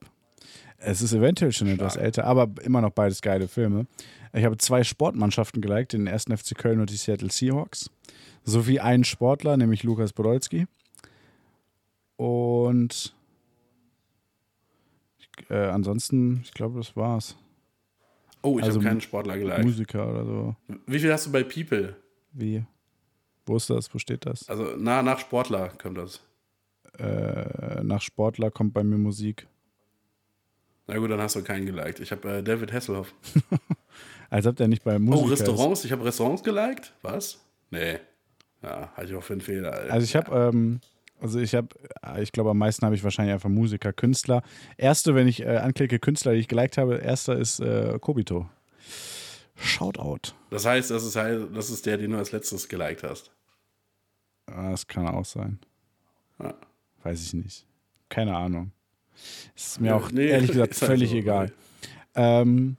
Es ist eventuell schon etwas älter, aber immer noch beides geile Filme. Ich habe zwei Sportmannschaften geliked, den ersten FC Köln und die Seattle Seahawks. Sowie einen Sportler, nämlich Lukas Podolski. Und äh, ansonsten, ich glaube, das war's. oh, ich also habe keinen Sportler geliked. Musiker oder so. Wie viel hast du bei People? Wie? Wo ist das? Wo steht das? Also na, nach Sportler kommt das. Äh, nach Sportler kommt bei mir Musik. Na gut, dann hast du keinen geliked. Ich habe äh, David Hasselhoff. Als ob der nicht bei Oh, ist. Restaurants? Ich habe Restaurants geliked? Was? Nee. Ja, halte ich auch für einen Fehler. Alter. Also ich habe, ähm, also ich habe, ich glaube am meisten habe ich wahrscheinlich einfach Musiker, Künstler. Erste, wenn ich äh, anklicke Künstler, die ich geliked habe, erster ist äh, Kobito. Shoutout. Das heißt, das ist halt, das ist der, den du als letztes geliked hast. Ah, Das kann auch sein. Ja. Weiß ich nicht. Keine Ahnung. Ist mir auch nee, ehrlich gesagt halt völlig so. egal. Ähm,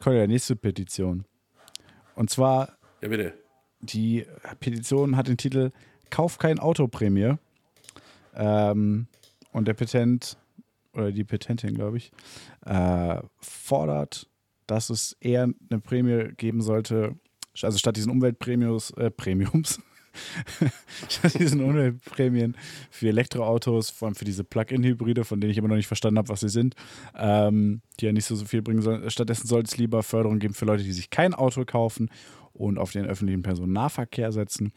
Kolja, nächste Petition. Und zwar Ja, bitte. Die Petition hat den Titel Kauf kein Autoprämie. Ähm, und der Petent, oder die Petentin, glaube ich, äh, fordert, dass es eher eine Prämie geben sollte, also statt diesen Umweltprämiums, äh, Premiums, statt diesen Umweltprämien für Elektroautos, vor allem für diese Plug-in-Hybride, von denen ich immer noch nicht verstanden habe, was sie sind, ähm, die ja nicht so, so viel bringen sollen. Stattdessen sollte es lieber Förderung geben für Leute, die sich kein Auto kaufen und auf den öffentlichen Personennahverkehr setzen.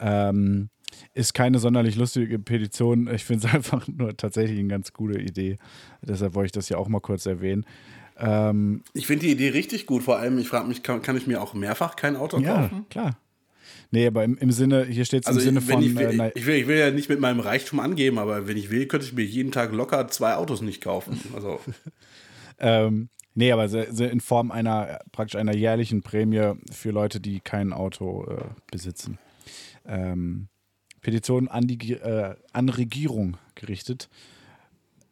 Ähm, Ist keine sonderlich lustige Petition. Ich finde es einfach nur tatsächlich eine ganz gute Idee. Deshalb wollte ich das ja auch mal kurz erwähnen. Ähm, Ich finde die Idee richtig gut. Vor allem, ich frage mich, kann, kann ich mir auch mehrfach kein Auto ja, kaufen? klar. Nee, aber im, im Sinne, hier steht es im Also Sinne ich, wenn von. ich, will, äh, ich, will, ich will ja nicht mit meinem Reichtum angeben, aber wenn ich will, könnte ich mir jeden Tag locker zwei Autos nicht kaufen. Also Ähm, nee, aber in Form einer praktisch einer jährlichen Prämie für Leute, die kein Auto äh, besitzen. Ähm, Petition an die äh, an Regierung gerichtet.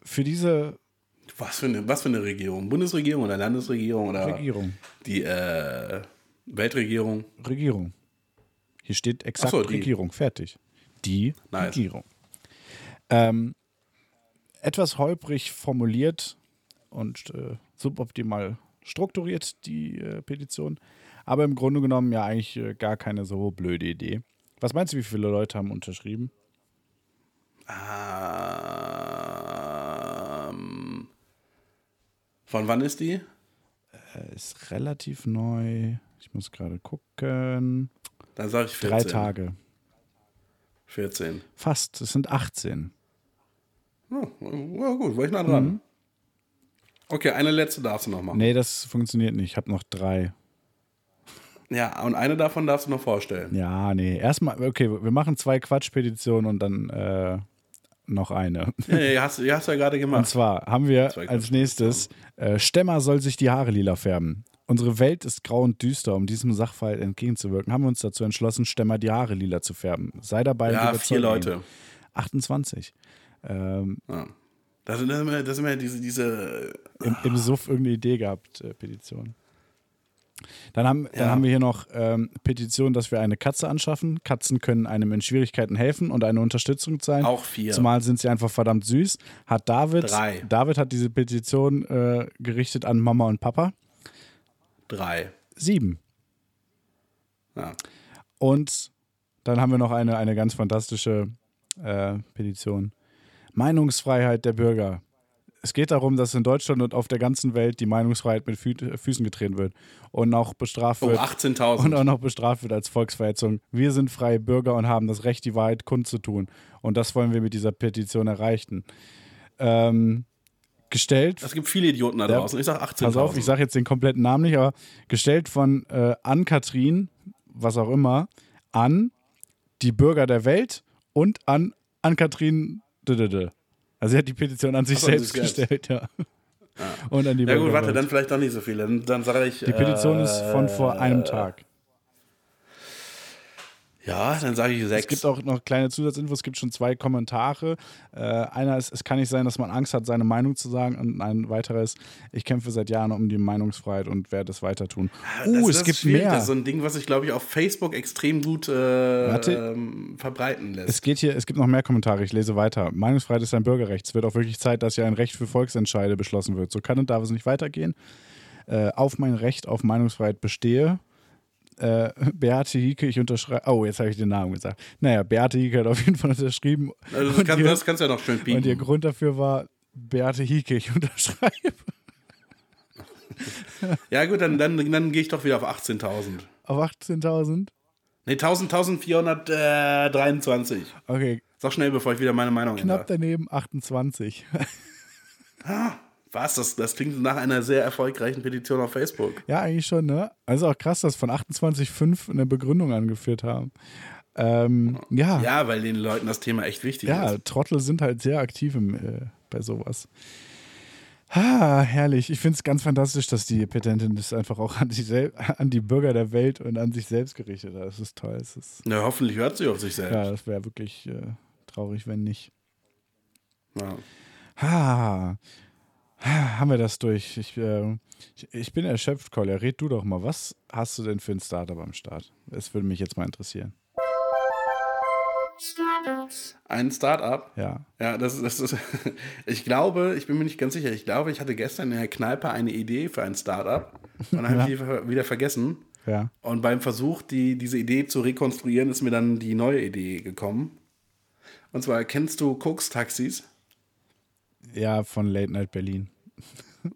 Für diese was für, eine, was für eine Regierung? Bundesregierung oder Landesregierung oder Regierung, die äh, Weltregierung? Regierung. Hier steht exakt so, die. Regierung, fertig. Die Nice. Regierung. Ähm, etwas holprig formuliert und äh, suboptimal strukturiert, die äh, Petition. Aber im Grunde genommen ja eigentlich äh, gar keine so blöde Idee. Was meinst du, wie viele Leute haben unterschrieben? Ähm, von wann ist die? Äh, ist relativ neu. Ich muss gerade gucken. Dann sage ich 14. Drei Tage. 14. Fast. Es sind 18. Oh, ja, gut, war ich nah dran. Okay, eine letzte darfst du noch machen. Nee, das funktioniert nicht. Ich habe noch drei. Ja, und eine davon darfst du noch vorstellen. Ja, nee. Erstmal, okay, wir machen zwei Quatschpetitionen und dann äh, noch eine. Ja, ja, hast, hast du ja gerade Und gemacht. zwar haben wir als nächstes, äh, Stemmer soll sich die Haare lila färben. Unsere Welt ist grau und düster, um diesem Sachverhalt entgegenzuwirken, haben wir uns dazu entschlossen, Stemmer die Haare lila zu färben. Sei dabei. und Ja, vier. Leute. 28. Ähm, Ja. Das sind immer, das sind immer diese, diese im, im Suff irgendeine Idee gehabt, äh, Petition. Dann haben, dann Ja. haben wir hier noch ähm, Petition, dass wir eine Katze anschaffen. Katzen können einem in Schwierigkeiten helfen und eine Unterstützung sein. auch vier. Zumal sind sie einfach verdammt süß. Hat David, Drei. David hat diese Petition äh, gerichtet an Mama und Papa. Drei. Sieben. Ja. Und dann haben wir noch eine, eine ganz fantastische äh, Petition. Meinungsfreiheit der Bürger. Es geht darum, dass in Deutschland und auf der ganzen Welt die Meinungsfreiheit mit Fü Füßen getreten wird und auch bestraft Oh, wird. Und 18.000. auch noch bestraft wird als Volksverhetzung. Wir sind freie Bürger und haben das Recht, die Wahrheit kundzutun. Und das wollen wir mit dieser Petition erreichen. Ähm, gestellt Es gibt viele Idioten da draußen. Ich sag 18.000. Pass auf, ich sage jetzt den kompletten Namen nicht, aber gestellt von äh, Ann-Kathrin, was auch immer, an die Bürger der Welt und an Ann-Kathrin. Also sie hat die Petition an sich Ach selbst gestellt, ja. Und an die ja gut, warte, dann vielleicht doch nicht so viele. Dann, dann sage ich. Die Petition äh, ist von vor einem Tag. Ja, dann sage ich sechs. Es gibt auch noch kleine Zusatzinfos, es gibt schon zwei Kommentare. Äh, einer ist, es kann nicht sein, dass man Angst hat, seine Meinung zu sagen. Und ein weiterer ist, ich kämpfe seit Jahren um die Meinungsfreiheit und werde es weiter tun. Das- Uh, das es ist gibt schwierig. mehr. Das ist so ein Ding, was sich, glaube ich, auf Facebook extrem gut äh, Warte. ähm, verbreiten lässt. Es geht hier, es gibt noch mehr Kommentare, ich lese weiter. Meinungsfreiheit ist ein Bürgerrecht. Es wird auch wirklich Zeit, dass hier ein Recht für Volksentscheide beschlossen wird. So kann und darf es nicht weitergehen. Äh, auf mein Recht auf Meinungsfreiheit bestehe. Äh, Beate Hieke, ich unterschreibe. Oh, jetzt habe ich den Namen gesagt. Naja, Beate Hieke hat auf jeden Fall unterschrieben. also das, und, kann, ihr, das kannst du ja noch schön und ihr. Grund dafür war Beate Hieke, ich unterschreibe. Ja gut, dann, dann, dann gehe ich doch wieder auf 18.000. Auf 18.000. Nee, 1000, 1423. Okay, Sag schnell, bevor ich wieder meine Meinung knapp ändere. daneben 28. Was? Das, das klingt nach einer sehr erfolgreichen Petition auf Facebook. Ja, eigentlich schon, ne? Also auch krass, dass von 28,5 eine Begründung angeführt haben. Ähm, ja, ja, Ja, weil den Leuten das Thema echt wichtig ist. Trottel sind halt sehr aktiv im, äh, bei sowas. Ah, herrlich. Ich finde es ganz fantastisch, dass die Petentin das einfach auch an, an die Bürger der Welt und an sich selbst gerichtet hat. Das ist toll. Das ist, Na, hoffentlich hört sie auf sich selbst. ja, das wäre wirklich äh, traurig, wenn nicht. Ja. Ah, haben wir das durch. Ich, äh, ich, ich bin erschöpft, Kolja. Red du doch mal. Was hast du denn für ein Startup am Start? Das würde mich jetzt mal interessieren. Ein Start-up. Ja. Ja, das, das ist. Ich glaube, ich bin mir nicht ganz sicher. Ich glaube, ich hatte gestern in der Kneipe eine Idee für ein Start-up und dann habe ich die wieder vergessen. Ja. Und beim Versuch, die, diese Idee zu rekonstruieren, ist mir dann die neue Idee gekommen. Und zwar, kennst du Cooks Taxis? Ja, von Late Night Berlin.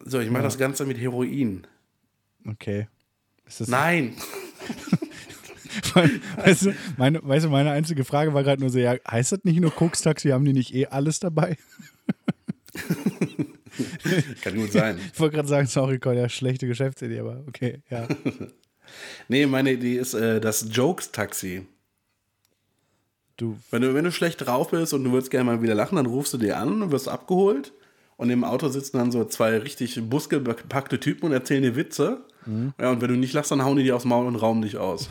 So, ich mache das Ganze mit Heroin. Okay. Nein! Weißt, du, meine, weißt du, meine einzige Frage war gerade nur so, ja, heißt das nicht nur Koks-Taxi, haben die nicht eh alles dabei? Kann gut sein. Ich wollte gerade sagen, sorry, Colin, ja, schlechte Geschäftsidee, aber okay, ja. Nee, meine Idee ist äh, das Jokes-Taxi. Du, Wenn du, wenn du schlecht drauf bist und du würdest gerne mal wieder lachen, dann rufst du dir an und wirst abgeholt. Und im Auto sitzen dann so zwei richtig muskelbepackte Typen und erzählen dir Witze. Ja, und wenn du nicht lachst, dann hauen die dir aufs Maul und rauben dich aus.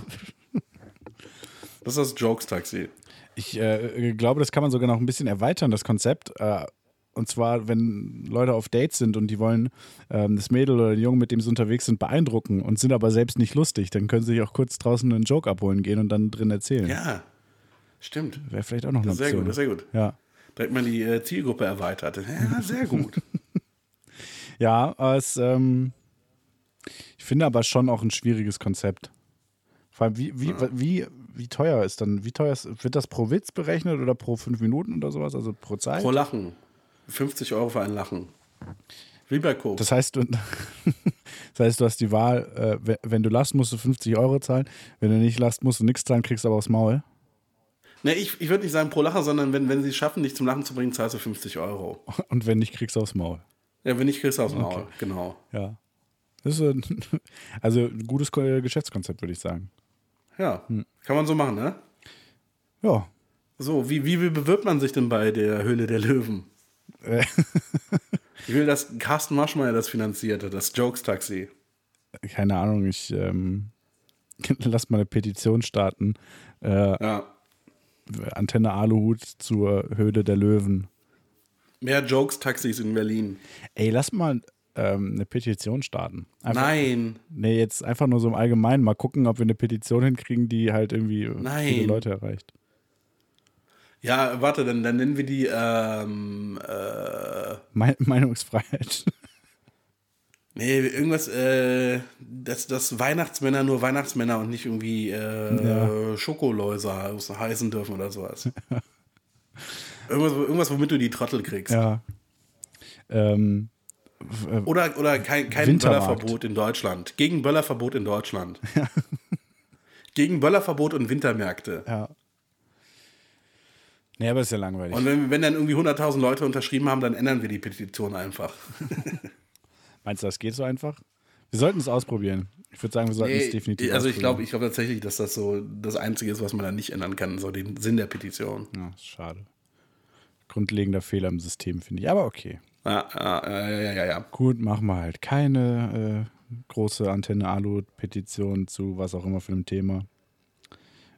das ist das Jokes-Taxi. ich äh, glaube, das kann man sogar noch ein bisschen erweitern, das Konzept. Äh, und zwar, wenn Leute auf Dates sind und die wollen ähm, das Mädel oder den Jungen, mit dem sie unterwegs sind, beeindrucken und sind aber selbst nicht lustig, dann können sie sich auch kurz draußen einen Joke abholen gehen und dann drin erzählen. Ja, stimmt. Wäre vielleicht auch noch eine ist sehr Option. gut, sehr gut. Ja. Direkt mal die äh, Zielgruppe erweitert. Ja, sehr gut. Ja, aber es, ähm, ich finde aber schon auch ein schwieriges Konzept. Vor allem, wie, wie, wie, wie teuer ist dann, wie teuer ist, wird das pro Witz berechnet oder pro fünf Minuten oder sowas, also pro Zeit? Pro Lachen. 50 Euro für ein Lachen. Wie bei Coke. Das heißt, du, das heißt, du hast die Wahl, äh, we- wenn du lachst, musst du 50 Euro zahlen, wenn du nicht lachst, musst du nichts zahlen, kriegst aber aufs Maul. Nee, ich, ich würde nicht sagen pro Lacher, sondern wenn, wenn sie es schaffen, dich zum Lachen zu bringen, zahlst du 50 Euro. Und wenn nicht, kriegst du aufs Maul. Ja, wenn nicht, kriegst du aus dem Maul. Genau. Ja. Das ist ein, also ein gutes Ko- Geschäftskonzept, würde ich sagen. Ja, Hm. kann man so machen, ne? Ja. So, wie, wie bewirbt man sich denn bei der Höhle der Löwen? Äh. ich will, dass Carsten Maschmeyer das finanzierte, das Jokes-Taxi. Keine Ahnung, ich ähm, lass mal eine Petition starten. Äh, Ja. Antenne Aluhut zur Höhle der Löwen. Mehr Jokes-Taxis in Berlin. Ey, lass mal ähm, eine Petition starten. Einfach, Nein. Nee, jetzt einfach nur so im Allgemeinen mal gucken, ob wir eine Petition hinkriegen, die halt irgendwie Nein. viele Leute erreicht. Ja, warte, dann, dann nennen wir die ähm, äh, Me Meinungsfreiheit. Nee, irgendwas, äh, dass, dass Weihnachtsmänner nur Weihnachtsmänner und nicht irgendwie äh, Ja. Schokoläuser heißen dürfen oder sowas. irgendwas, irgendwas, womit du die Trottel kriegst. ja. Ähm, äh, Oder, oder kein, kein. Böllerverbot in Deutschland. Gegen Böllerverbot in Deutschland. Gegen Böllerverbot und Wintermärkte. ja. Nee, aber ist ja langweilig. Und wenn, wenn dann irgendwie 100.000 Leute unterschrieben haben, dann ändern wir die Petition einfach. Meinst du, das geht so einfach? Wir sollten es ausprobieren. Ich würde sagen, wir sollten es definitiv also ich glaube ausprobieren. ich glaub tatsächlich, dass das so das Einzige ist, was man da nicht ändern kann, so den Sinn der Petition. Ja, ist schade. Grundlegender Fehler im System, finde ich. Aber okay. Ja, ja, ja, ja, ja. Gut, machen wir halt keine äh, große Antenne-Alu-Petition zu was auch immer für einem Thema.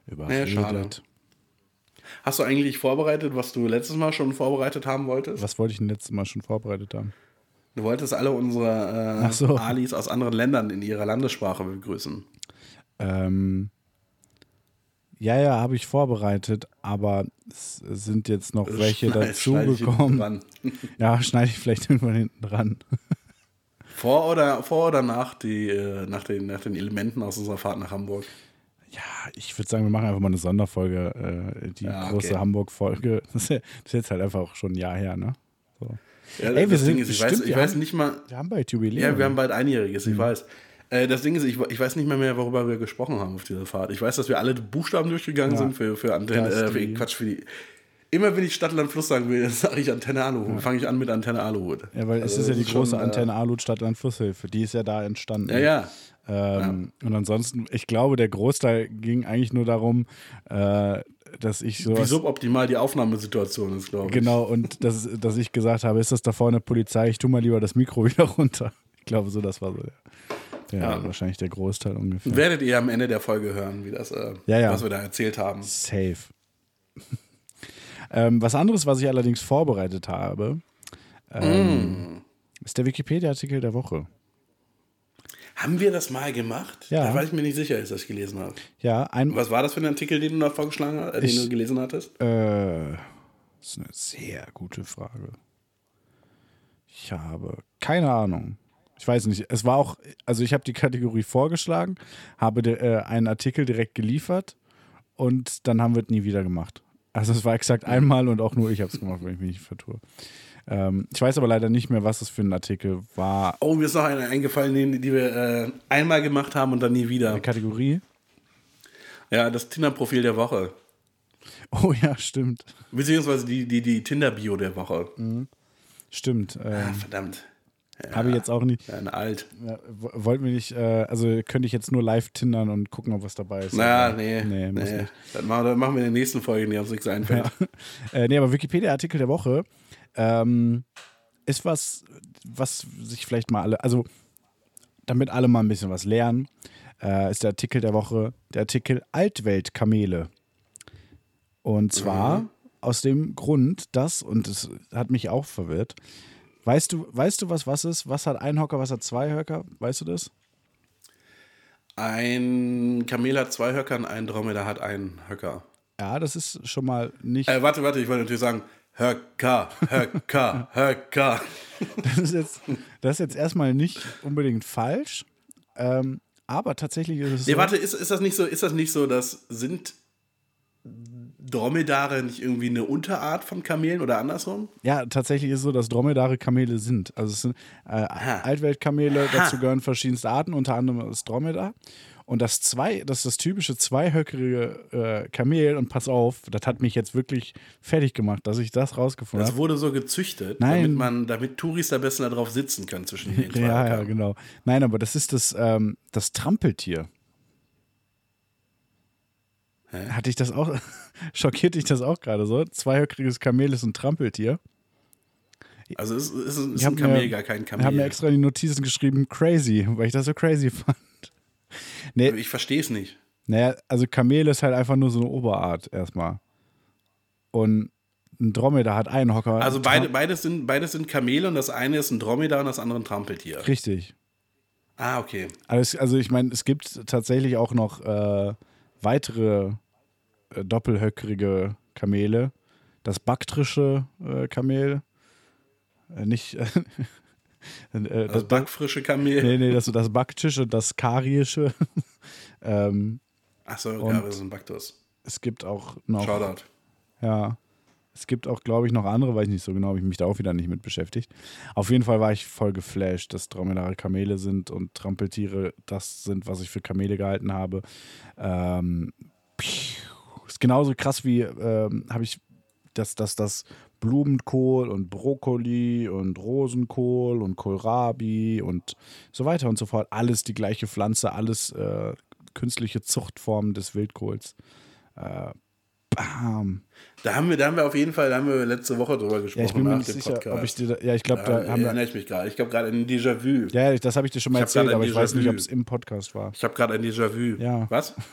Überredet. schade. Hast du eigentlich vorbereitet, was du letztes Mal schon vorbereitet haben wolltest? Was wollte ich denn letztes Mal schon vorbereitet haben? Du wolltest alle unsere äh, so. Alis aus anderen Ländern in ihrer Landessprache begrüßen. Ähm, ja, ja, habe ich vorbereitet, aber es sind jetzt noch welche ich hinten dazugekommen. Ja, schneide ich vielleicht irgendwann hinten dran. Vor oder, vor oder nach, die, äh, nach, den, nach den Elementen aus unserer Fahrt nach Hamburg? Ja, ich würde sagen, wir machen einfach mal eine Sonderfolge, äh, die Ja, okay. große Hamburg-Folge. Das, ist ja- das ist jetzt halt einfach auch schon ein Jahr her, ne? So. Ja, Ey, wir sind- ist, ich stimmt, weiß, ich wir weiß haben- nicht mal. Wir haben bald Jubiläum. Ja, wir haben bald einjähriges, Mhm. ich weiß. Äh, das Ding ist, ich, ich weiß nicht mehr, mehr, worüber wir gesprochen haben auf dieser Fahrt. Ich weiß, dass wir alle Buchstaben durchgegangen Ja. sind für, für Antenne, äh, für, Quatsch, für die. Immer wenn ich Stadt, Land, Fluss sagen will, sage ich Antenne Aluhut. Fange ich an mit Antenne Aluhut. ja, weil es Also ist ja die schon, große äh, Antenne Alut Stadtland Flusshilfe. Die ist ja da entstanden. Ja, ja. Ähm, Und ansonsten, ich glaube, der Großteil ging eigentlich nur darum, äh, dass ich so. Wie suboptimal die Aufnahmesituation ist, glaube ich. Genau, und dass, dass ich gesagt habe, ist das da vorne Polizei? Ich tu mal lieber das Mikro wieder runter. Ich glaube, so, das war so der, der Ja. wahrscheinlich der Großteil ungefähr. Werdet ihr am Ende der Folge hören, wie das, äh, Ja, ja. was wir da erzählt haben. Safe. ähm, was anderes, was ich allerdings vorbereitet habe, ähm, Mm. ist der Wikipedia-Artikel der Woche. Haben wir das mal gemacht? Ja. Da war ich mir nicht sicher, als ich das gelesen habe. Ja, ein. Was war das für ein Artikel, den du da vorgeschlagen hast, äh, den Ich- du gelesen hattest? Äh, das ist eine sehr gute Frage. Ich habe keine Ahnung. Ich weiß nicht. Es war auch, also ich habe die Kategorie vorgeschlagen, habe de, äh, einen Artikel direkt geliefert und dann haben wir es nie wieder gemacht. Also es war exakt einmal und auch nur ich habe es gemacht, wenn ich mich nicht vertue. Ähm, ich weiß aber leider nicht mehr, was es für ein Artikel war. Oh, mir ist noch eine eingefallen, die, die wir äh, einmal gemacht haben und dann nie wieder. Eine Kategorie? Ja, das Tinder-Profil der Woche. Oh ja, stimmt. Beziehungsweise die, die, die Tinder-Bio der Woche. Stimmt. Äh, Ah, verdammt. Habe ich jetzt auch nicht. Ja, alt. Ja, wo- wollten wir nicht, äh, also könnte ich jetzt nur live tindern und gucken, ob was dabei ist. Na, nee. Nee, muss nee. nicht. Dann machen, wir in der nächsten Folge, die uns nichts einfällt. Äh, nee, aber Wikipedia-Artikel der Woche ähm, ist was, was sich vielleicht mal alle, also damit alle mal ein bisschen was lernen, äh, ist der Artikel der Woche der Artikel Altweltkamele. Und zwar aus dem Grund, dass, und das hat mich auch verwirrt, weißt du, weißt du, was was ist? Was hat ein Hocker, was hat zwei Höcker? Weißt du das? Ein Kamel hat zwei Höcker und ein Dromedar hat einen Höcker. Ja, das ist schon mal nicht. Äh, warte, warte, ich wollte natürlich sagen, Höcker, Höcker, Höcker. Das ist jetzt, das ist jetzt erstmal nicht unbedingt falsch. Ähm, aber tatsächlich ist es Nee, so. warte, ist, ist das nicht so, ist das nicht so, dass sind Dromedare nicht irgendwie eine Unterart von Kamelen oder andersrum? Ja, tatsächlich ist es so, dass Dromedare Kamele sind. Also es sind äh, Altweltkamele, dazu gehören verschiedenste Arten, unter anderem das Dromedar. Und das zwei, das ist das typische zweihöckerige äh, Kamel, und pass auf, das hat mich jetzt wirklich fertig gemacht, dass ich das rausgefunden Das habe. wurde so gezüchtet, Nein. damit man, damit Touris am besten da drauf sitzen können zwischen den zwei Ja, ja, genau. Nein, aber das ist das, ähm, das Trampeltier. Hatte ich das auch, schockiert dich das auch gerade so? Zweihöckeriges Kamel ist ein Trampeltier. Also es ist, ist Ich ein habe Kamel, mir, gar kein ich hab mir Kamel. extra in die Notizen geschrieben, crazy, weil ich das so crazy fand. Nee, Ich verstehe es nicht. naja, also Kamel ist halt einfach nur so eine Oberart erstmal. Und ein Dromedar hat einen Hocker. Also beide, beides, sind, beides sind Kamele und das eine ist ein Dromedar und das andere ein Trampeltier. Richtig. Ah, okay. Also, also ich meine, es gibt tatsächlich auch noch äh, weitere äh, doppelhöckerige Kamele. Das baktrische äh, Kamel. Äh, nicht. äh, Das das, backfrische Kamel. nee, nee, das, das baktische, das karische. ähm, Achso, Und- ja, das ist ein Baktus. es gibt auch noch. Shoutout. Ja. Es gibt auch, glaube ich, noch andere, weiß ich nicht so genau, habe ich mich da auch wieder nicht mit beschäftigt. Auf jeden Fall war ich voll geflasht, dass Dromedare Kamele sind und Trampeltiere das sind, was ich für Kamele gehalten habe. Ähm, ist genauso krass wie, ähm, habe ich, dass das, das Blumenkohl und Brokkoli und Rosenkohl und Kohlrabi und so weiter und so fort. Alles die gleiche Pflanze, alles äh, künstliche Zuchtformen des Wildkohls. Äh, bam. Da haben, wir, da haben wir auf jeden Fall, da haben wir letzte Woche drüber Ja, gesprochen ich bin mir nicht sicher, Podcast. ob ich dir, ja, ich glaube, da da haben wir, erinnere ich mich gerade. Ich habe gerade ein Déjà-vu. ja, ja, das habe ich dir schon mal erzählt, aber ich weiß nicht, ob es im Podcast war. Ich habe gerade ein Déjà-vu. Ja. Was?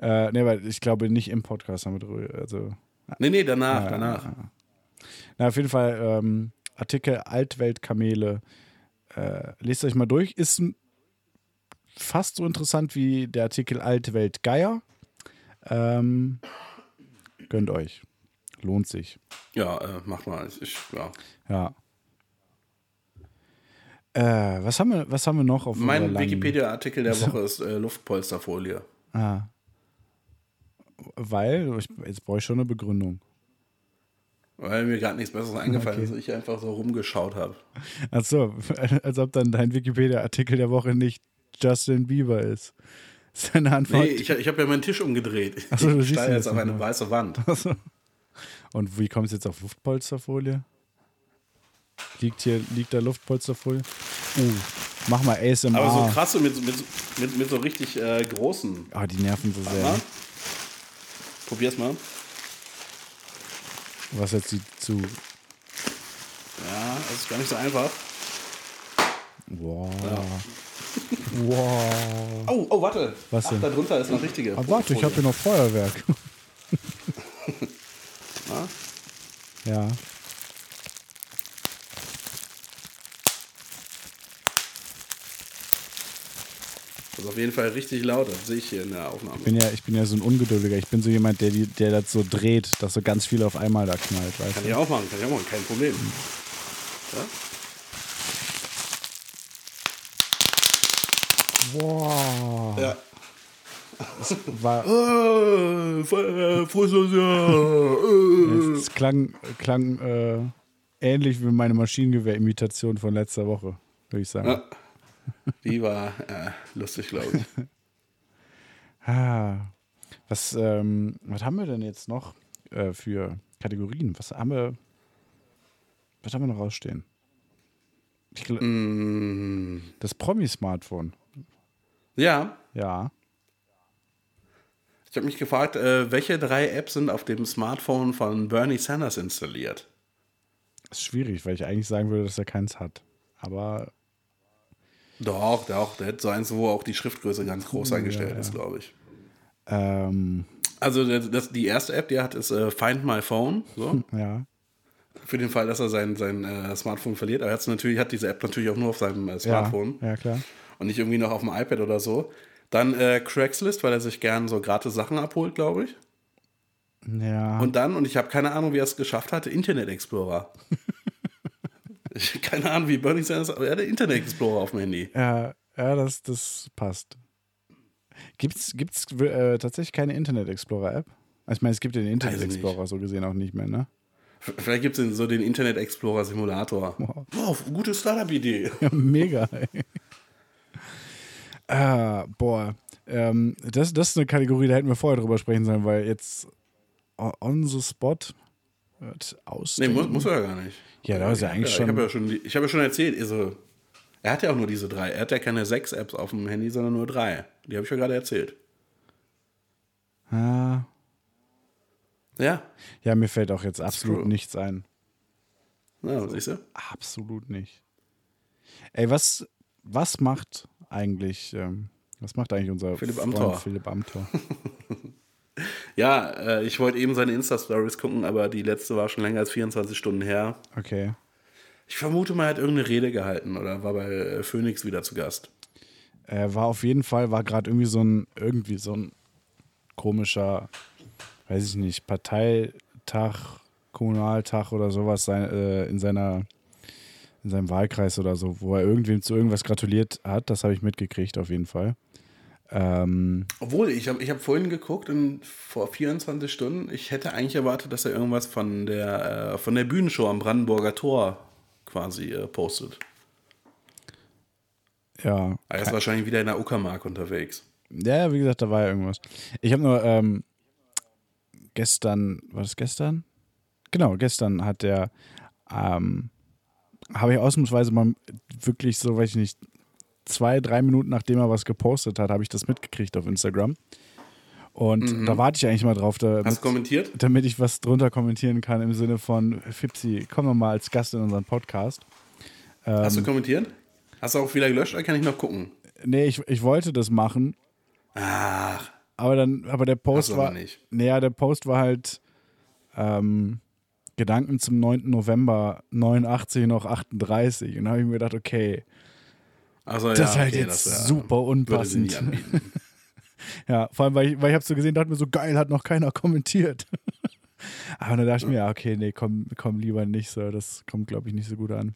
Äh, nee, weil ich glaube nicht im Podcast haben wir drüber, also, Nee, nee, danach, danach. na, auf jeden Fall, ähm, Artikel Altweltkamele, äh, lest euch mal durch, ist fast so interessant wie der Artikel Altweltgeier, ähm, gönnt euch, lohnt sich, Ja, äh, mach mal. Ich, ja. ja. Äh, was haben wir, was haben wir noch auf Mein Wikipedia-Artikel der Woche ist äh, Luftpolsterfolie. Ah. Weil, ich, jetzt brauche ich schon eine Begründung. Weil mir gerade nichts Besseres eingefallen Okay. ist, ich einfach so rumgeschaut habe. Achso, als ob dann dein Wikipedia-Artikel der Woche nicht Justin Bieber ist. Ist deine Antwort. Nee, ich, ich habe ja meinen Tisch umgedreht. Ach so, du ich stehe jetzt auf eine weiße Wand. Achso. Und wie kommst du jetzt auf Luftpolsterfolie? Liegt hier, liegt da Luftpolsterfolie? Uh, mach mal ASMR. Aber so krasse mit, mit, mit, mit so richtig äh, großen. Ah, die nerven so sehr. Ne? Probier's mal. Was jetzt die zu. Ja, das ist gar nicht so einfach. Wow. Wow. Oh, oh, warte. Was Ach, denn? da drunter ist noch richtige. Ah, warte, ich habe hier noch Feuerwerk. ja. Ist auf jeden Fall richtig laut, das sehe ich hier in der Aufnahme. Ich bin ja, ich bin ja so ein Ungeduldiger. Ich bin so jemand, der, der das so dreht, dass so ganz viel auf einmal da knallt, weißt Kann du? ich auch machen, kann ich auch machen, kein Problem. Ja? Wow. Ja. War, Äh, Feuer, frohes Jahr. es klang, klang äh, ähnlich wie meine Maschinengewehr-Imitation von letzter Woche, würde ich sagen. Ja. Die war äh, lustig, glaube ich. Ah, was, ähm, was haben wir denn jetzt noch äh, für Kategorien? Was haben wir, was haben wir noch rausstehen? Ich gl- Mm, Das Promi-Smartphone. ja, Ja. ich habe mich gefragt, äh, welche drei Apps sind auf dem Smartphone von Bernie Sanders installiert? Ist schwierig, weil ich eigentlich sagen würde, dass er keins hat. Aber Doch, doch, der hat so eins, wo auch die Schriftgröße ganz groß eingestellt ja. ist, glaube ich. ähm, Also das, die erste App, die er hat, ist äh, Find My Phone. So. ja. Für den Fall, dass er sein, sein äh, Smartphone verliert. Aber er natürlich, hat diese App natürlich auch nur auf seinem äh, Smartphone Ja, ja, klar. und nicht irgendwie noch auf dem iPad oder so. Dann äh, Craigslist, weil er sich gern so gratis Sachen abholt, glaube ich. Ja. Und dann, und ich habe keine Ahnung, wie er es geschafft hatte, Internet Explorer. keine Ahnung, wie Bernie Sanders, aber er hat Internet Explorer auf dem Handy. ja, ja das, das passt. Gibt's, gibt's äh, tatsächlich keine Internet Explorer App? Also Ich meine, es gibt den Internet. Explorer so gesehen auch nicht mehr, ne? Vielleicht gibt es so den Internet Explorer Simulator. Wow, gute Startup-Idee. Ja, mega. Ey. ah, boah. Ähm, das, das ist eine Kategorie, da hätten wir vorher drüber sprechen sollen, weil jetzt on the spot wird aus. Nee, muss, muss er ja gar nicht. Ja, da ist ja eigentlich Ich schon- habe ja schon, ich habe ja schon erzählt, also, er hat ja auch nur diese drei. Er hat ja keine sechs Apps auf dem Handy, sondern nur drei. Die habe ich ja gerade erzählt. Ah, Ja, ja, mir fällt auch jetzt absolut nichts ein. ja siehst du? Absolut nicht. Ey, was, was macht eigentlich, ähm, was macht eigentlich unser Philipp Amthor. Philipp Amthor? Ja, äh, ich wollte eben seine Insta-Stories gucken, aber die letzte war schon länger als 24 Stunden her. Okay. Ich vermute mal, er hat irgendeine Rede gehalten oder war bei äh, Phoenix wieder zu Gast. Er war auf jeden Fall, war gerade irgendwie so ein, irgendwie so ein komischer, weiß ich nicht, Parteitag, Kommunaltag oder sowas sein, äh, in seiner in seinem Wahlkreis oder so, wo er irgendwem zu irgendwas gratuliert hat. Das habe ich mitgekriegt auf jeden Fall. Ähm, Obwohl, ich habe ich hab vorhin geguckt und vor 24 Stunden, ich hätte eigentlich erwartet, dass er irgendwas von der, äh, von der Bühnenshow am Brandenburger Tor quasi äh, postet. ja, Er ist wahrscheinlich wieder in der Uckermark unterwegs. Ja, wie gesagt, da war ja irgendwas. Ich habe nur ähm, gestern, war das gestern? Genau, gestern hat der, ähm, habe ich ausnahmsweise mal wirklich so, weiß ich nicht, zwei, drei Minuten nachdem er was gepostet hat, habe ich das mitgekriegt auf Instagram. Und da warte ich eigentlich mal drauf, Hast damit, du kommentiert? damit ich was drunter kommentieren kann im Sinne von, Fipsi, komm doch mal als Gast in unseren Podcast. Hast Ähm. du kommentiert? Hast du auch wieder gelöscht oder kann ich noch gucken? Nee, ich, ich wollte das machen, Ach, Aber dann, aber der Post Hast aber war. nicht. Naja, der Post war halt ähm, Gedanken zum 9. November 89 noch 38. Und da habe ich mir gedacht, okay, also das ja, ist halt okay, jetzt das, super unpassend. Ja, vor allem, weil ich, weil ich habe so gesehen, dachte mir so, geil, hat noch keiner kommentiert. aber dann dachte ich mir, ja, okay, nee, komm, komm lieber nicht so. Das kommt, glaube ich, nicht so gut an.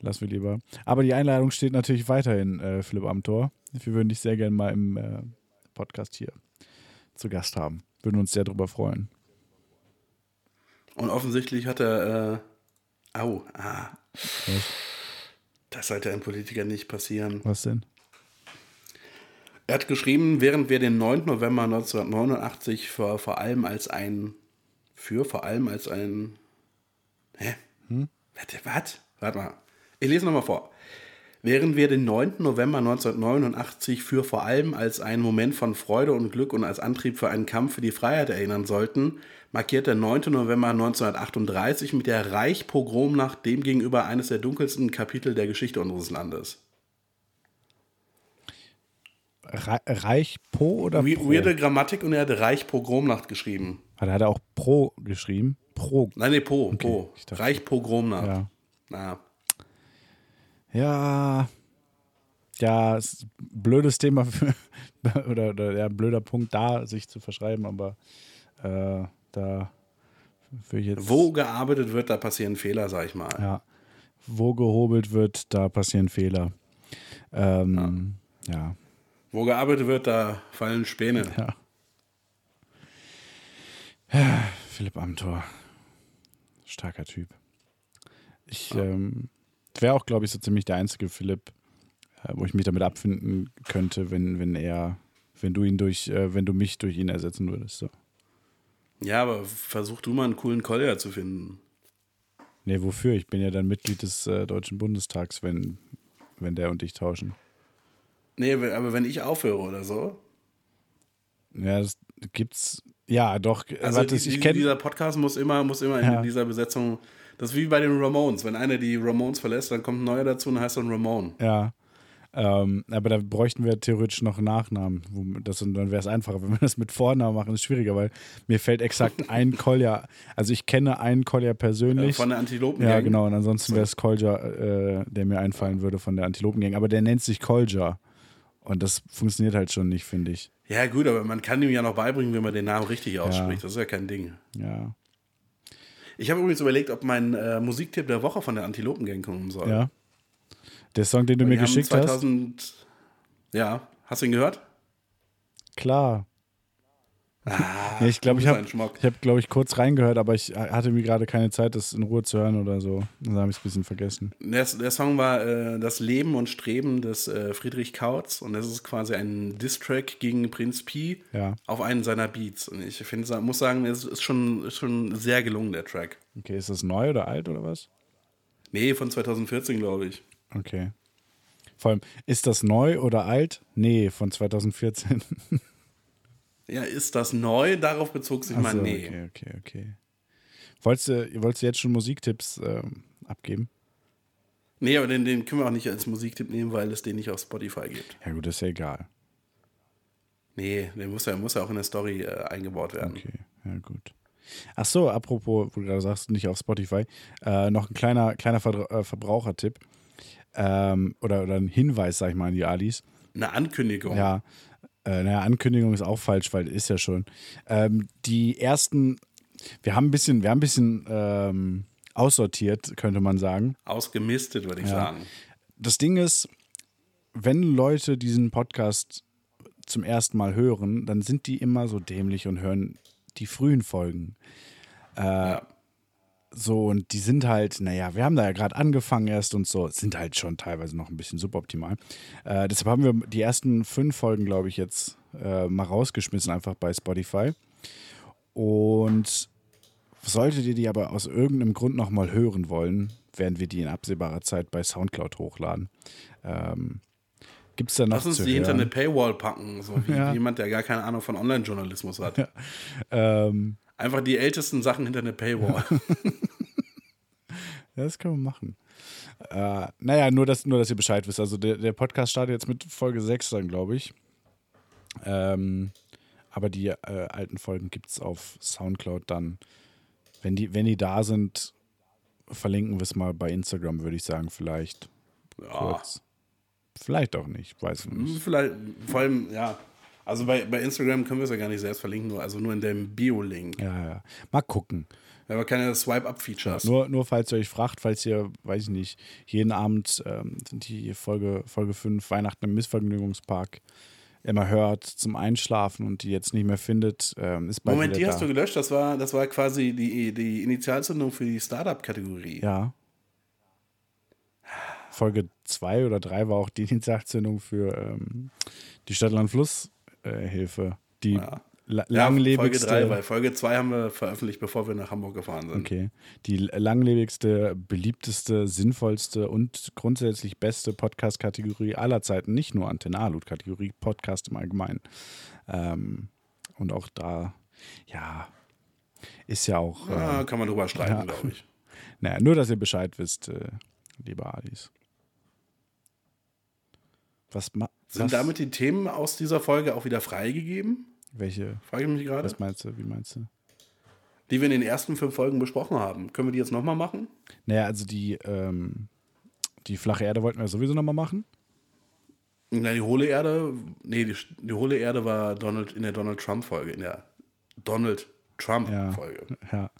Lass wir lieber. Aber die Einladung steht natürlich weiterhin, äh, Philipp Amthor. Wir würden dich sehr gerne mal im äh, Podcast hier zu Gast haben. Würden uns sehr darüber freuen. Und offensichtlich hat er, äh, au, ah, Was, das sollte einem Politiker nicht passieren. was denn? Er hat geschrieben, während wir den 9. November 1989 für, vor allem als ein, für vor allem als ein, hä? Warte, was? Warte mal. Ich lese nochmal vor. Während wir den 9. November 1989 für vor allem als einen Moment von Freude und Glück und als Antrieb für einen Kampf für die Freiheit erinnern sollten, markiert der 9. November 1938 mit der Reichspogromnacht demgegenüber eines der dunkelsten Kapitel der Geschichte unseres Landes. Re Reich Po oder We Pro? weirde Grammatik und er hat Reichpogromnacht geschrieben. Hat er auch Pro geschrieben? Pro. Nein, nee, Po, Po. ich dachte- Reichpogromnacht. Ja. Na, Ja. Ja, ist ein blödes Thema für, oder, oder ja, ein blöder Punkt da, sich zu verschreiben, aber äh, da will ich jetzt. wo gearbeitet wird, da passieren Fehler, sag ich mal. Ja. Wo gehobelt wird, da passieren Fehler. Ähm, ja. Wo gearbeitet wird, da fallen Späne. Ja. ja. Philipp Amthor. Starker Typ. Ich ähm, wäre auch, glaube ich, so ziemlich der einzige Philipp, äh, wo ich mich damit abfinden könnte, wenn, wenn er wenn du ihn durch, äh, wenn du mich durch ihn ersetzen würdest. So. Ja, aber versuch du mal einen coolen Collier zu finden. Nee, wofür? Ich bin ja dann Mitglied des äh, Deutschen Bundestags, wenn, wenn der und ich tauschen. Nee, aber wenn ich aufhöre oder so. Ja, das gibt's. Ja, doch. Also warte, die, ich die, kenne. dieser Podcast muss immer, muss immer Ja. in dieser Besetzung. Das ist wie bei den Ramones. Wenn einer die Ramones verlässt, dann kommt ein neuer dazu und heißt dann Ramone. Ja. Ähm, aber da bräuchten wir theoretisch noch Nachnamen. Wo das, und dann wäre es einfacher. Wenn wir das mit Vornamen machen, ist schwieriger, weil mir fällt exakt ein Kolja. Also ich kenne einen Kolja Äh, persönlich. von der Antilopen. ja, genau. Und ansonsten wäre es Kolja, äh, der mir einfallen würde von der Antilopengang. Aber der nennt sich Kolja. Und das funktioniert halt schon nicht, finde ich. Ja, gut, aber man kann ihm ja noch beibringen, wie man den Namen richtig ausspricht. Das ist ja kein Ding. Ja. Ich habe übrigens überlegt, ob mein äh, Musiktipp der Woche von der Antilopengang kommen soll. Ja. Der Song, den du mir geschickt 2000, Ja, hast du ihn gehört? hast? Klar. Ah, Nee, ich glaube, ich habe, hab, glaube ich, kurz reingehört, aber ich hatte mir gerade keine Zeit, das in Ruhe zu hören oder so. Dann habe ich es ein bisschen vergessen. Der, der Song war äh, Das Leben und Streben des äh, Friedrich Kautz und das ist quasi ein Diss-Track gegen Prinz Pi Ja. auf einen seiner Beats. Und ich finde, muss sagen, es ist schon, ist schon sehr gelungen, der Track. Okay, ist das neu oder alt oder was? Nee, von 2014, glaube ich. Okay. Vor allem, ist das neu oder alt? Nee, von 2014. Ja, ist das neu? Darauf bezog sich Ach mein so, Nee. Okay, okay, okay. Wolltest du, wolltest du jetzt schon Musiktipps ähm, abgeben? Nee, aber den, den können wir auch nicht als Musiktipp nehmen, weil es den nicht auf Spotify gibt. Ja gut, ist ja egal. Nee, der muss ja, muss ja auch in der Story äh, eingebaut werden. Okay, ja gut. Ach so, apropos, wo du gerade sagst, nicht auf Spotify, äh, noch ein kleiner, kleiner Ver äh, Verbrauchertipp ähm, oder, oder ein Hinweis, sag ich mal, an die Alis. Eine Ankündigung. Ja, äh, naja, Ankündigung ist auch falsch, weil ist ja schon. Ähm, die ersten, wir haben ein bisschen, wir haben ein bisschen ähm, aussortiert, könnte man sagen. Ausgemistet, würde ich Ja. sagen. Das Ding ist, wenn Leute diesen Podcast zum ersten Mal hören, dann sind die immer so dämlich und hören die frühen Folgen. ja. So, und die sind halt, naja, wir haben da ja gerade angefangen erst und so, sind halt schon teilweise noch ein bisschen suboptimal. Äh, deshalb haben wir die ersten fünf Folgen, glaube ich, jetzt äh, mal rausgeschmissen, einfach bei Spotify. Und solltet ihr die aber aus irgendeinem Grund nochmal hören wollen, werden wir die in absehbarer Zeit bei Soundcloud hochladen. Ähm, Gibt es da noch Lass uns die hinter eine Paywall packen, so wie Ja. jemand, der gar keine Ahnung von Online-Journalismus hat. Ähm, Einfach die ältesten Sachen hinter eine Paywall. Ja, das können wir machen. Äh, naja, nur dass, nur, dass ihr Bescheid wisst. Also der, der Podcast startet jetzt mit Folge 6 dann, glaube ich. Ähm, aber die äh, alten Folgen gibt es auf Soundcloud dann. Wenn die, wenn die da sind, verlinken wir es mal bei Instagram, würde ich sagen, vielleicht. ja. Kurz. Vielleicht auch nicht, weiß ich nicht. Vielleicht, vor allem, ja. Also bei, bei Instagram können wir es ja gar nicht selbst verlinken, nur, also nur in dem Bio-Link. Ja, ja. Mal gucken. Wir haben keine Swipe-Up-Features. Nur, nur falls ihr euch fragt, falls ihr, weiß ich nicht, jeden Abend ähm, sind die Folge, Folge 5 Weihnachten im Missvergnügungspark immer hört zum Einschlafen und die jetzt nicht mehr findet, ähm, ist bald Moment, die da. hast du gelöscht. Das war, das war quasi die, die Initialzündung für die Startup-Kategorie. Ja. Folge 2 oder 3 war auch die Initialzündung für ähm, die Stadt-Land-Fluss-Hilfe. die Ja. la Ja, Folge langlebigste. 3, weil Folge 2 haben wir veröffentlicht, bevor wir nach Hamburg gefahren sind. Okay. Die langlebigste, beliebteste, sinnvollste und grundsätzlich beste Podcast-Kategorie aller Zeiten, nicht nur Antenne Alut-Kategorie, Podcast im Allgemeinen. Ähm, und auch da, ja, ist ja auch, Ja, äh, kann man drüber streiten, ja. glaube ich. naja, nur, dass ihr Bescheid wisst, äh, liebe Alis. Was, ma Sind was, damit die Themen aus dieser Folge auch wieder freigegeben? welche, Frage ich mich gerade. was meinst du, wie meinst du? Die wir in den ersten fünf Folgen besprochen haben. Können wir die jetzt nochmal machen? Naja, also die, ähm, die flache Erde wollten wir sowieso nochmal machen. Na, die hohle Erde, nee, die, die hohle Erde war Donald in der Donald Trump-Folge, in der Donald Trump-Folge. Ja.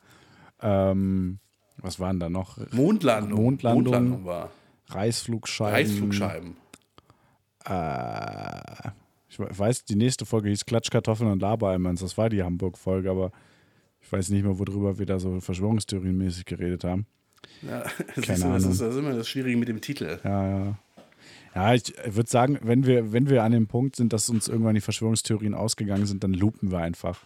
Ähm, was waren da noch? Mondlandung. Mondlandung. war. Reißflugscheiben. Reißflugscheiben. Äh, ich we- weiß, die nächste Folge hieß Klatschkartoffeln und Labereimans. Das war die Hamburg-Folge, aber ich weiß nicht mehr, worüber wir da so Verschwörungstheorienmäßig geredet haben. Ja, Keine siehst du, das, Ahnung. ist, das ist immer das Schwierige mit dem Titel. Ja, ja. Ja, ich würde sagen, wenn wir, wenn wir an dem Punkt sind, dass uns irgendwann die Verschwörungstheorien ausgegangen sind, dann loopen wir einfach.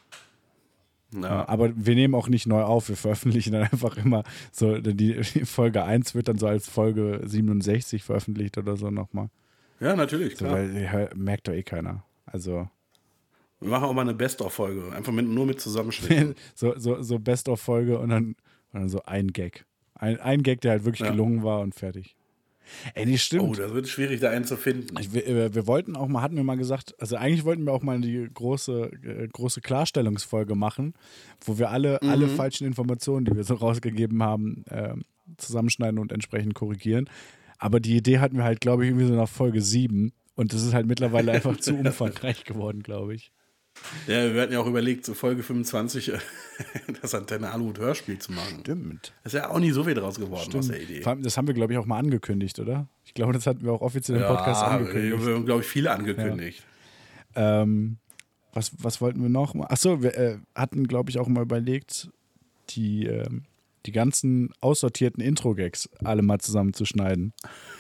Ja. Aber wir nehmen auch nicht neu auf, wir veröffentlichen dann einfach immer so, die, die Folge 1 wird dann so als Folge 67 veröffentlicht oder so nochmal. Ja, natürlich. So, Klar. weil ja, merkt doch eh keiner. Also Wir machen auch mal eine Best-of-Folge. Einfach mit, nur mit Zusammenschnitten. so, so, so Best-of-Folge und dann, und dann so ein Gag. Ein, ein Gag, der halt wirklich Ja. gelungen war und fertig. Ey, nee, stimmt. oh, das wird schwierig, da einen zu finden. Ich, wir, äh, wir wollten auch mal, hatten wir mal gesagt, also eigentlich wollten wir auch mal die große, äh, große Klarstellungsfolge machen, wo wir alle, alle falschen Informationen, die wir so rausgegeben haben, ähm, zusammenschneiden und entsprechend korrigieren. Aber die Idee hatten wir halt, glaube ich, irgendwie so nach Folge 7. Und das ist halt mittlerweile einfach zu umfangreich geworden, glaube ich. Ja, wir hatten ja auch überlegt, zu Folge 25 äh, das Antenne Aluhut Hörspiel zu machen. Stimmt. Das ist ja auch nicht so viel draus geworden aus der Idee. Das haben wir, glaube ich, auch mal angekündigt, oder? Ich glaube, das hatten wir auch offiziell im Podcast ja, angekündigt. wir haben, glaube ich, viele angekündigt. Ähm, was, was wollten wir noch? Achso, wir äh, hatten, glaube ich, auch mal überlegt, die, ähm, die ganzen aussortierten Intro-Gags alle mal zusammenzuschneiden.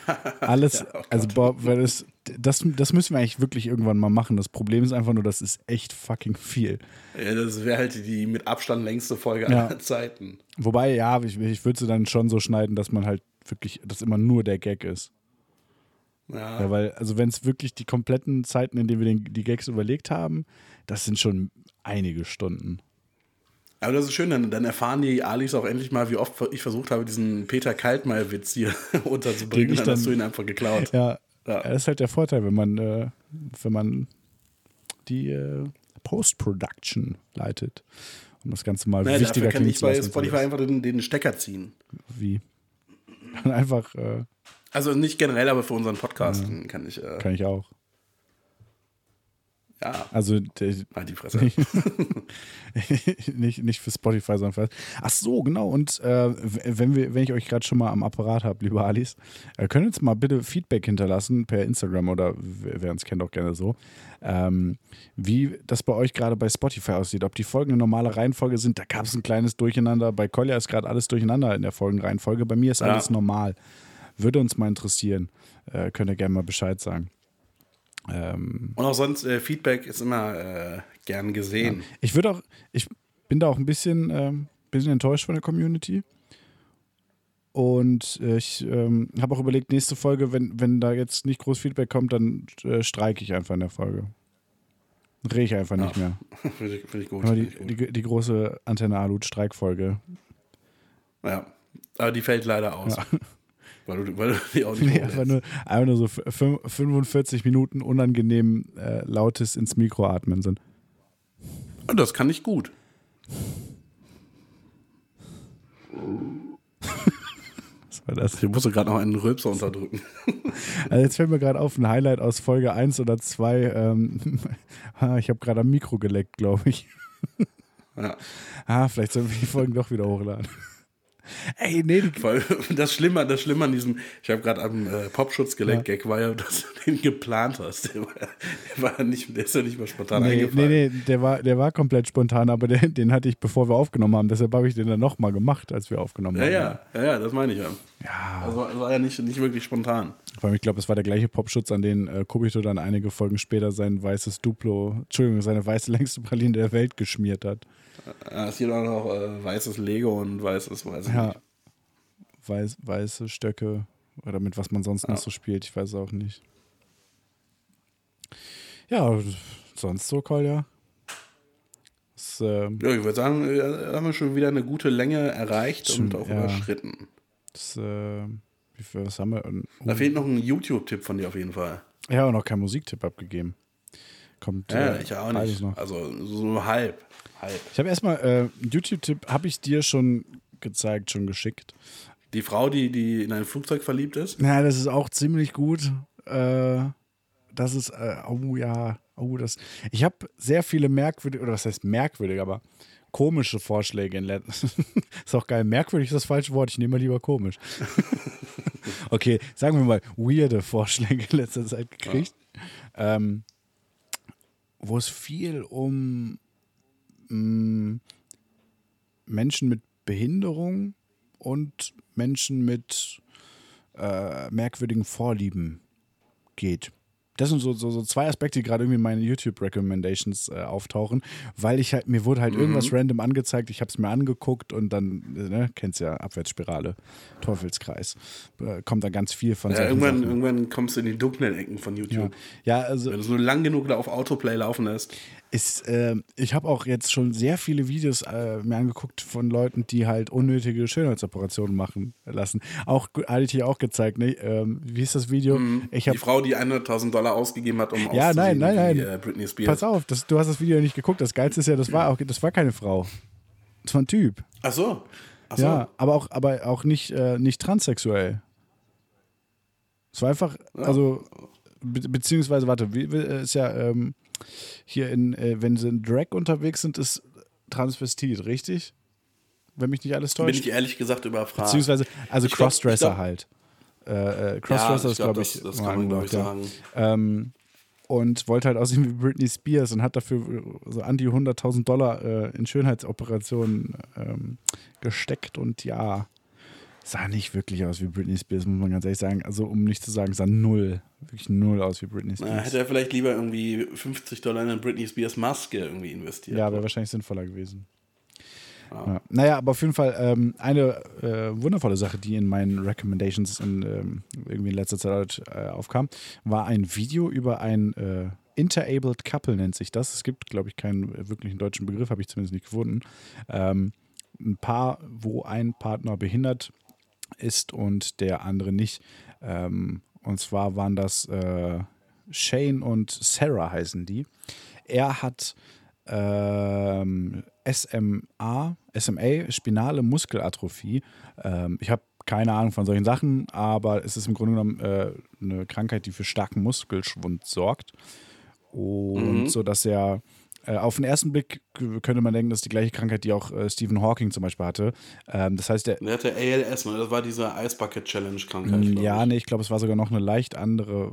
Alles, oh also boah, weil das, das, das müssen wir eigentlich wirklich irgendwann mal machen. Das Problem ist einfach nur, das ist echt fucking viel. Ja, das wäre halt die mit Abstand längste Folge Ja. aller Zeiten. Wobei, ja, ich, ich würde sie dann schon so schneiden, dass man halt wirklich, dass immer nur der Gag ist. Ja. Ja, weil, also wenn es wirklich die kompletten Zeiten, in denen wir den, die Gags überlegt haben, das sind schon einige Stunden. Aber das ist schön, dann, dann erfahren die Alis auch endlich mal, wie oft ich versucht habe, diesen Peter Kaltmeier-Witz hier unterzubringen. ich Dann hast dann- du ihn einfach geklaut. Ja, Ja. das ist halt der Vorteil, wenn man, äh, wenn man die äh, Post-Production leitet. Um das Ganze mal Naja, wichtiger kann ich bei. Spotify einfach den, den Stecker ziehen. Wie? Dann einfach, äh, Also nicht generell, aber für unseren Podcast kann ich, äh, kann ich auch. Ja, Also der, halt die Fresse. nicht, nicht für Spotify, sondern für. Ach so, genau. Und äh, wenn, wir, wenn ich euch gerade schon mal am Apparat habe, liebe Alice, äh, könnt ihr uns mal bitte Feedback hinterlassen per Instagram oder wer wer uns kennt auch gerne so, ähm, wie das bei euch gerade bei Spotify aussieht. Ob die Folgen eine normale Reihenfolge sind, da gab es ein kleines Durcheinander. Bei Kolja ist gerade alles durcheinander in der Folgenreihenfolge. Bei mir ist Ja. alles normal. Würde uns mal interessieren. Äh, könnt ihr gerne mal Bescheid sagen. Ähm, Und auch sonst, äh, Feedback ist immer äh, gern gesehen. Ich würde auch, ich bin da auch ein bisschen, ähm, bisschen enttäuscht von der Community. Und äh, ich ähm, habe auch überlegt, nächste Folge, wenn, wenn da jetzt nicht groß Feedback kommt, dann äh, streike ich einfach in der Folge. Drehe ich einfach nicht mehr. Finde ich, find ich gut. Die, gut. die, die große Antenne Alut Streikfolge. Ja. Aber die fällt leider aus. Ja. Weil, du, weil du die auch nicht Nee, einfach, nur, einfach nur so f- fün- 45 Minuten unangenehm äh, lautes ins Mikro atmen sind. Und das kann ich gut. Was war das? Ich musste gerade noch einen Rülpser unterdrücken. Also jetzt fällt mir gerade auf ein Highlight aus Folge 1 oder 2. Ähm, ah, ich habe gerade am Mikro geleckt, glaube ich. Ja. Ah, vielleicht sollen wir die Folgen doch wieder hochladen. Ey, nee, Weil das Schlimme, das Schlimme an diesem, ich habe gerade am äh, Popschutz geleckt, Gag war ja, dass du den geplant hast. Der war, der war nicht, der ist ja nicht mal spontan nee, nee, eingefallen. nee, der war, der war komplett spontan, aber den, den hatte ich, bevor wir aufgenommen haben. Deshalb habe ich den dann nochmal gemacht, als wir aufgenommen Ja, haben. ja, ja, ja, das meine ich ja. ja. Also es war ja nicht, nicht wirklich spontan. Vor allem, ich glaube, es war der gleiche Popschutz, an den äh, Kubito dann einige Folgen später sein weißes Duplo, Entschuldigung, seine weiße längste Praline der Welt geschmiert hat. Ja, es gibt auch noch äh, weißes Lego und weißes, weiß ich Ja. nicht. Weiß, weiße Stöcke oder mit was man sonst noch Ja. so spielt, ich weiß auch nicht. Ja, sonst so, Kolja. Das, ähm, Ja, ich würde sagen, äh, haben wir schon wieder eine gute Länge erreicht und Stimmt, auch ja. überschritten. das, äh, wie viel, was haben wir? Da fehlt noch ein YouTube-Tipp von dir auf jeden Fall. Ja, und noch kein Musiktipp abgegeben. Kommt Ja, äh, ich auch nicht. Noch. Also so halb. Halb. Ich habe erstmal, äh, einen YouTube-Tipp habe ich dir schon gezeigt, schon geschickt. Die Frau, die, die in ein Flugzeug verliebt ist. Ja, das ist auch ziemlich gut. Äh, das ist, äh, oh ja, oh, das. Ich habe sehr viele merkwürdige, oder was heißt merkwürdig, aber komische Vorschläge in letzter Ist auch geil. Merkwürdig ist das falsche Wort. Ich nehme mal lieber komisch. okay, sagen wir mal, weirde Vorschläge in letzter Zeit gekriegt. Ähm, wo es viel um mh, Menschen mit Behinderung und Menschen mit äh, merkwürdigen Vorlieben geht. Das sind so, so, so zwei Aspekte, die gerade irgendwie in meinen YouTube-Recommendations äh, auftauchen, weil ich halt, mir wurde halt irgendwas random angezeigt, ich habe es mir angeguckt und dann, äh, ne, kennst ja, Abwärtsspirale, Teufelskreis, äh, kommt da ganz viel von Ja, irgendwann, Sachen. irgendwann kommst du in die dunklen Ecken von Ja. YouTube. ja, also Wenn du so lang genug da auf Autoplay laufen lässt. Ist, äh, ich habe auch jetzt schon sehr viele Videos äh, mir angeguckt von Leuten, die halt unnötige Schönheitsoperationen machen lassen. Auch hatte ich hier auch gezeigt, ne? Ähm, wie ist das Video? Ich Die habe Frau, die 100.000 Dollar ausgegeben hat, um Ja, nein, nein, nein. wie äh, Britney Spears. Pass auf, das, du hast das Video nicht geguckt. Das Geilste ist ja, das war auch, das war keine Frau. Das war ein Typ. Ach so. Ach so. Ja, aber auch, aber auch nicht, äh, nicht transsexuell. Es war einfach, also, be beziehungsweise, warte, wie, ist ja ähm, hier in, äh, wenn sie in Drag unterwegs sind, ist Transvestit, richtig? Wenn mich nicht alles Bin täuscht. ich ehrlich gesagt überfragt. Beziehungsweise, also Ich glaub- Crossdresser ich glaub- halt. Äh, äh, ja, Crossdresser ich ist, glaube, das, ich, das mal kann man, glaube ich, angebracht, ja. sagen. Ähm, und wollte halt aussehen wie Britney Spears und hat dafür so an die 100.000 Dollar äh, in Schönheitsoperationen ähm, gesteckt und ja, sah nicht wirklich aus wie Britney Spears, muss man ganz ehrlich sagen. Also, um nicht zu sagen, sah null, wirklich null aus wie Britney Na, Spears. hätte er vielleicht lieber irgendwie 50 Dollar in eine Britney Spears Maske irgendwie investiert. Ja, wäre wahrscheinlich sinnvoller gewesen. Ja. Naja, aber auf jeden Fall ähm, eine äh, wundervolle Sache, die in meinen Recommendations in, ähm, irgendwie in letzter Zeit äh, aufkam, war ein Video über ein äh, Interabled Couple, nennt sich das. Es gibt, glaube ich, keinen wirklichen deutschen Begriff, habe ich zumindest nicht gefunden. Ähm, ein Paar, wo ein Partner behindert ist und der andere nicht. Ähm, und zwar waren das äh, Shane und Sarah heißen die. Er hat ähm, SMA, SMA, spinale Muskelatrophie. Ähm, ich habe keine Ahnung von solchen Sachen, aber es ist im Grunde genommen äh, eine Krankheit, die für starken Muskelschwund sorgt. Und so, dass er auf den ersten Blick könnte man denken, das ist die gleiche Krankheit, die auch äh, Stephen Hawking zum Beispiel hatte. Ähm, das heißt, der, Der hatte ALS, ne? das war diese Ice Bucket Challenge Krankheit. ja, ich. nee, ich glaube, es war sogar noch eine leicht andere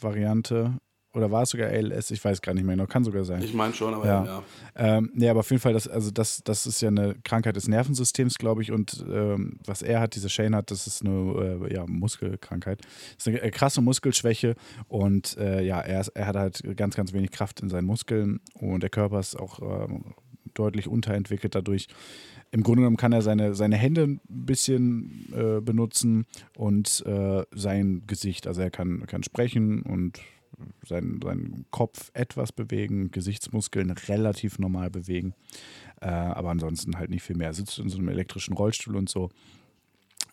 Variante. Oder war es sogar ALS? Ich weiß gar nicht mehr genau. Kann sogar sein. Ich meine schon, aber Ja. ja. Ähm, nee, aber auf jeden Fall, das, also das, das ist ja eine Krankheit des Nervensystems, glaube ich. Und ähm, was er hat, diese Shane hat, das ist eine äh, ja, Muskelkrankheit. Das ist eine äh, krasse Muskelschwäche. Und äh, ja, er, ist, er hat halt ganz, ganz wenig Kraft in seinen Muskeln. Und der Körper ist auch ähm, deutlich unterentwickelt dadurch. Im Grunde genommen kann er seine, seine Hände ein bisschen äh, benutzen und äh, sein Gesicht. Also er kann, kann sprechen und seinen, seinen Kopf etwas bewegen, Gesichtsmuskeln relativ normal bewegen, äh, aber ansonsten halt nicht viel mehr. Er sitzt in so einem elektrischen Rollstuhl und so,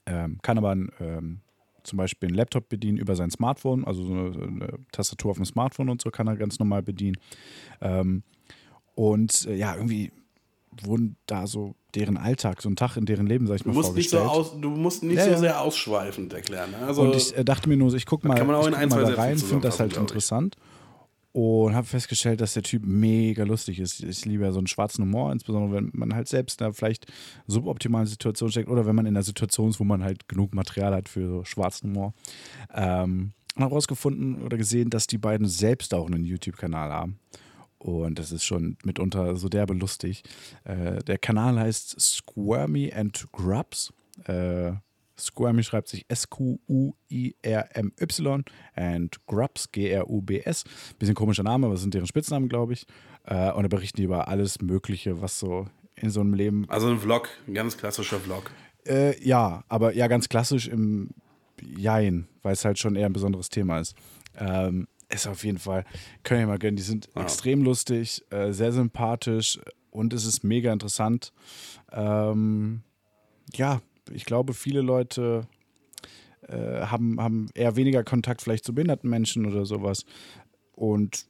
ähm, kann aber ähm, zum Beispiel einen Laptop bedienen über sein Smartphone, also so eine, eine Tastatur auf dem Smartphone und so kann er ganz normal bedienen. Ähm, und äh, ja, irgendwie wurden da so deren Alltag, so ein Tag in deren Leben, sag ich Du mal, musst, nicht so vorgestellt. aus, du musst nicht Ja, so sehr ausschweifend erklären. ne? Also, und ich äh, dachte mir nur, ich guck mal, kann man auch ich in guck ein, mal zwei da Sätzen rein, finde das halt interessant und habe festgestellt, dass der Typ mega lustig ist. Ich liebe ja so einen schwarzen Humor, insbesondere wenn man halt selbst in einer vielleicht suboptimalen Situation steckt oder wenn man in einer Situation ist, wo man halt genug Material hat für so schwarzen Humor. Ähm, und habe herausgefunden oder gesehen, dass die beiden selbst auch einen YouTube-Kanal haben. Und das ist schon mitunter so derbe lustig. Äh, der Kanal heißt Squirmy and Grubs. Äh, Squirmy schreibt sich S-Q-U-I-R-M-Y and Grubs, G-R-U-B-S. Bisschen komischer Name, aber das sind deren Spitznamen, glaube ich. Äh, und da berichten die über alles Mögliche, was so in so einem Leben. also ein Vlog, ein ganz klassischer Vlog. Äh, ja, aber ja, ganz klassisch im Jein, weil es halt schon eher ein besonderes Thema ist. Ähm, ist auf jeden Fall, können wir mal gönnen. Die sind extrem lustig, äh, sehr sympathisch und es ist mega interessant. Ähm, ja, ich glaube, viele Leute äh, haben, haben eher weniger Kontakt vielleicht zu behinderten Menschen oder sowas. Und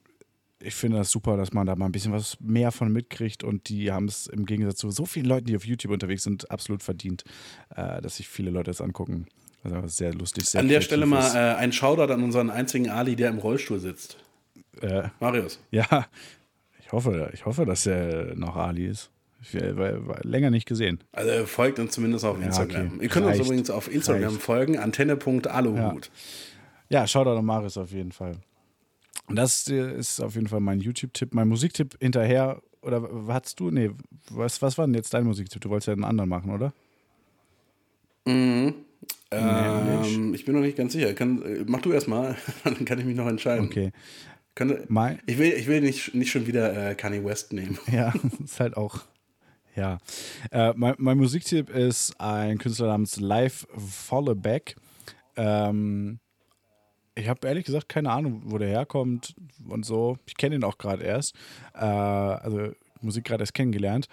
ich finde das super, dass man da mal ein bisschen was mehr von mitkriegt und die haben es im Gegensatz zu so vielen Leuten, die auf YouTube unterwegs sind, absolut verdient, äh, dass sich viele Leute das angucken. Also sehr lustig, sehr An der Stelle mal äh, ein Shoutout an unseren einzigen Ali, der im Rollstuhl sitzt. Äh, Marius. ja, ich hoffe, ich hoffe, dass er noch Ali ist. Ich äh, war, war länger nicht gesehen. Also folgt uns zumindest auf Ja, Instagram. okay. Ihr könnt Reicht. uns übrigens auf Instagram Reicht. folgen, antenne.aluhut. Ja, Shoutout an Marius auf jeden Fall. Und das äh, ist auf jeden Fall mein YouTube-Tipp. Mein Musiktipp hinterher, oder hattest du, nee, was, was war denn jetzt dein Musiktipp? Du wolltest ja einen anderen machen, oder? Ähm, ich bin noch nicht ganz sicher. Kann, äh, mach du erst mal, dann kann ich mich noch entscheiden. Okay. Könnte, ich will, ich will nicht, nicht schon wieder äh, Kanye West nehmen. Ja, ist halt auch. Ja. Äh, mein, mein Musiktipp ist ein Künstler namens Live Folloback. Ähm, ich habe ehrlich gesagt keine Ahnung, wo der herkommt und so. Ich kenne ihn auch gerade erst. Äh, also Musik gerade erst kennengelernt.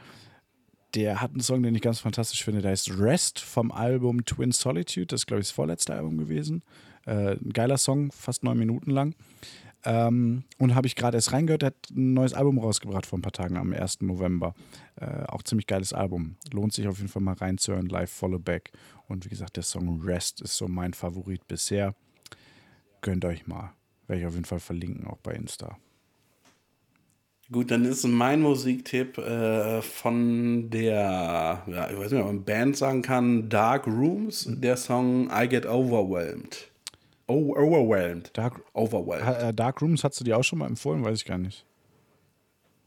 Der hat einen Song, den ich ganz fantastisch finde. Der heißt Rest vom Album Twin Solitude. Das ist, glaube ich, das vorletzte Album gewesen. Äh, ein geiler Song, fast neun Minuten lang. Ähm, und habe ich gerade erst reingehört, er hat ein neues Album rausgebracht vor ein paar Tagen am 1. November. Äh, auch ziemlich geiles Album. Lohnt sich auf jeden Fall mal reinzuhören, live Follow Back. Und wie gesagt, der Song Rest ist so mein Favorit bisher. Gönnt euch mal. Werde ich auf jeden Fall verlinken, auch bei Insta. Gut, dann ist mein Musiktipp äh, von der, ja, ich weiß nicht, ob man Band sagen kann, Dark Rooms, der Song I Get Overwhelmed. Oh, overwhelmed. Dark, Overwhelmed. Äh, Dark Rooms hast du dir auch schon mal empfohlen? Weiß ich gar nicht.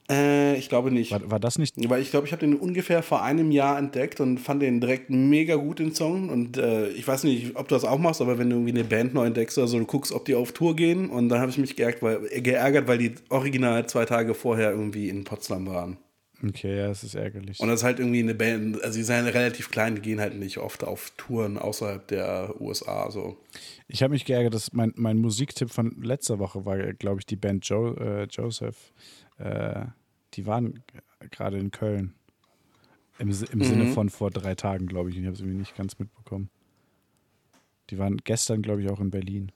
Äh, ich glaube nicht. War, war das nicht? Weil ich glaube, ich habe den ungefähr vor einem Jahr entdeckt und fand den direkt mega gut, den Song. Und äh, ich weiß nicht, ob du das auch machst, aber wenn du irgendwie eine Band neu entdeckst oder so, du guckst, ob die auf Tour gehen. Und dann habe ich mich geärgert weil, geärgert, weil die original zwei Tage vorher irgendwie in Potsdam waren. Okay, ja, es ist ärgerlich. Und das ist halt irgendwie eine Band, also die sind relativ klein, die gehen halt nicht oft auf Touren außerhalb der USA. So. Ich habe mich geärgert, dass mein, mein Musiktipp von letzter Woche war, glaube ich, die Band jo äh, Joseph. Äh, die waren gerade in Köln. Im, im Sinne von vor drei Tagen, glaube ich. Ich habe es irgendwie nicht ganz mitbekommen. Die waren gestern, glaube ich, auch in Berlin.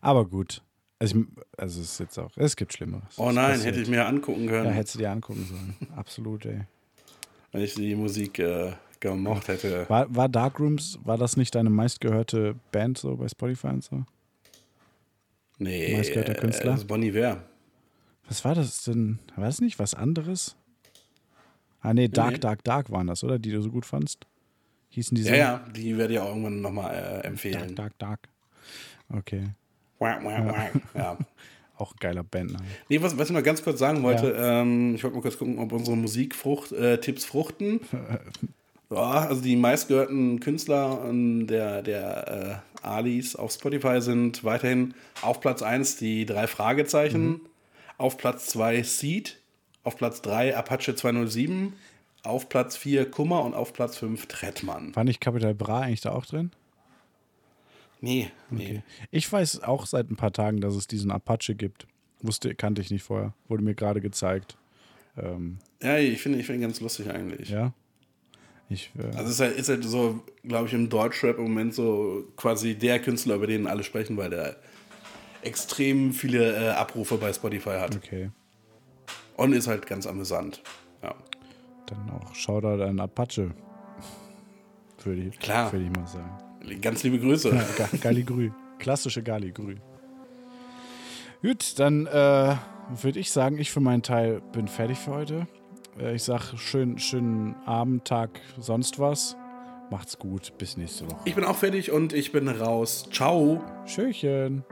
Aber gut. Also, ich, also es ist jetzt auch, es gibt Schlimmeres. Oh nein, hätte ich mir angucken können, Ja, hättest du dir angucken sollen. Absolut, ey. wenn ich die Musik äh, gemocht hätte. War, war Darkrooms, war das nicht deine meistgehörte Band so bei Spotify und so? Nee, Meistgehörter Künstler? Das ist Bonnie Iver. Was war das denn? War das nicht was anderes? Ah, nee, Dark, Nee. Dark, Dark waren das, oder? Die du so gut fandst? Hießen die so? Ja, ja, die werde ich auch irgendwann nochmal äh, empfehlen. Dark, Dark, Dark. Okay. Wah, wah, wah. Ja. Auch ein geiler Bandname. Nee, was, was ich noch ganz kurz sagen wollte, ähm, ich wollte mal kurz gucken, ob unsere Musikfrucht, äh, fruchten. Ja, also die meistgehörten Künstler ähm, der, der äh, Alis auf Spotify sind weiterhin auf Platz 1 die drei Fragezeichen, auf Platz 2 Seed, auf Platz 3 Apache 207, auf Platz 4 Kummer und auf Platz 5 Trettmann. War nicht Capital Bra eigentlich da auch drin? Nee, nee. Ich weiß auch seit ein paar Tagen, dass es diesen Apache gibt. Wusste, kannte ich nicht vorher. Wurde mir gerade gezeigt. Ähm, Ja, ich finde ich find ihn ganz lustig eigentlich. ja. Ich, äh, Also es ist halt, ist halt so, glaube ich, im Deutschrap im Moment so quasi der Künstler, über den alle sprechen, weil der extrem viele äh, Abrufe bei Spotify hat. okay. Und ist halt ganz amüsant. Ja. Dann auch Shoutout an Apache. Würde ich, Klar. Würde ich mal sagen. Ganz liebe Grüße. Ga Galligrü. Klassische Galligrü. Gut, dann äh, würde ich sagen, ich für meinen Teil bin fertig für heute. Äh, ich sage schön, schönen Abend, Tag, sonst was. Macht's gut, bis nächste Woche. Ich bin auch fertig und ich bin raus. Ciao. Schöchen.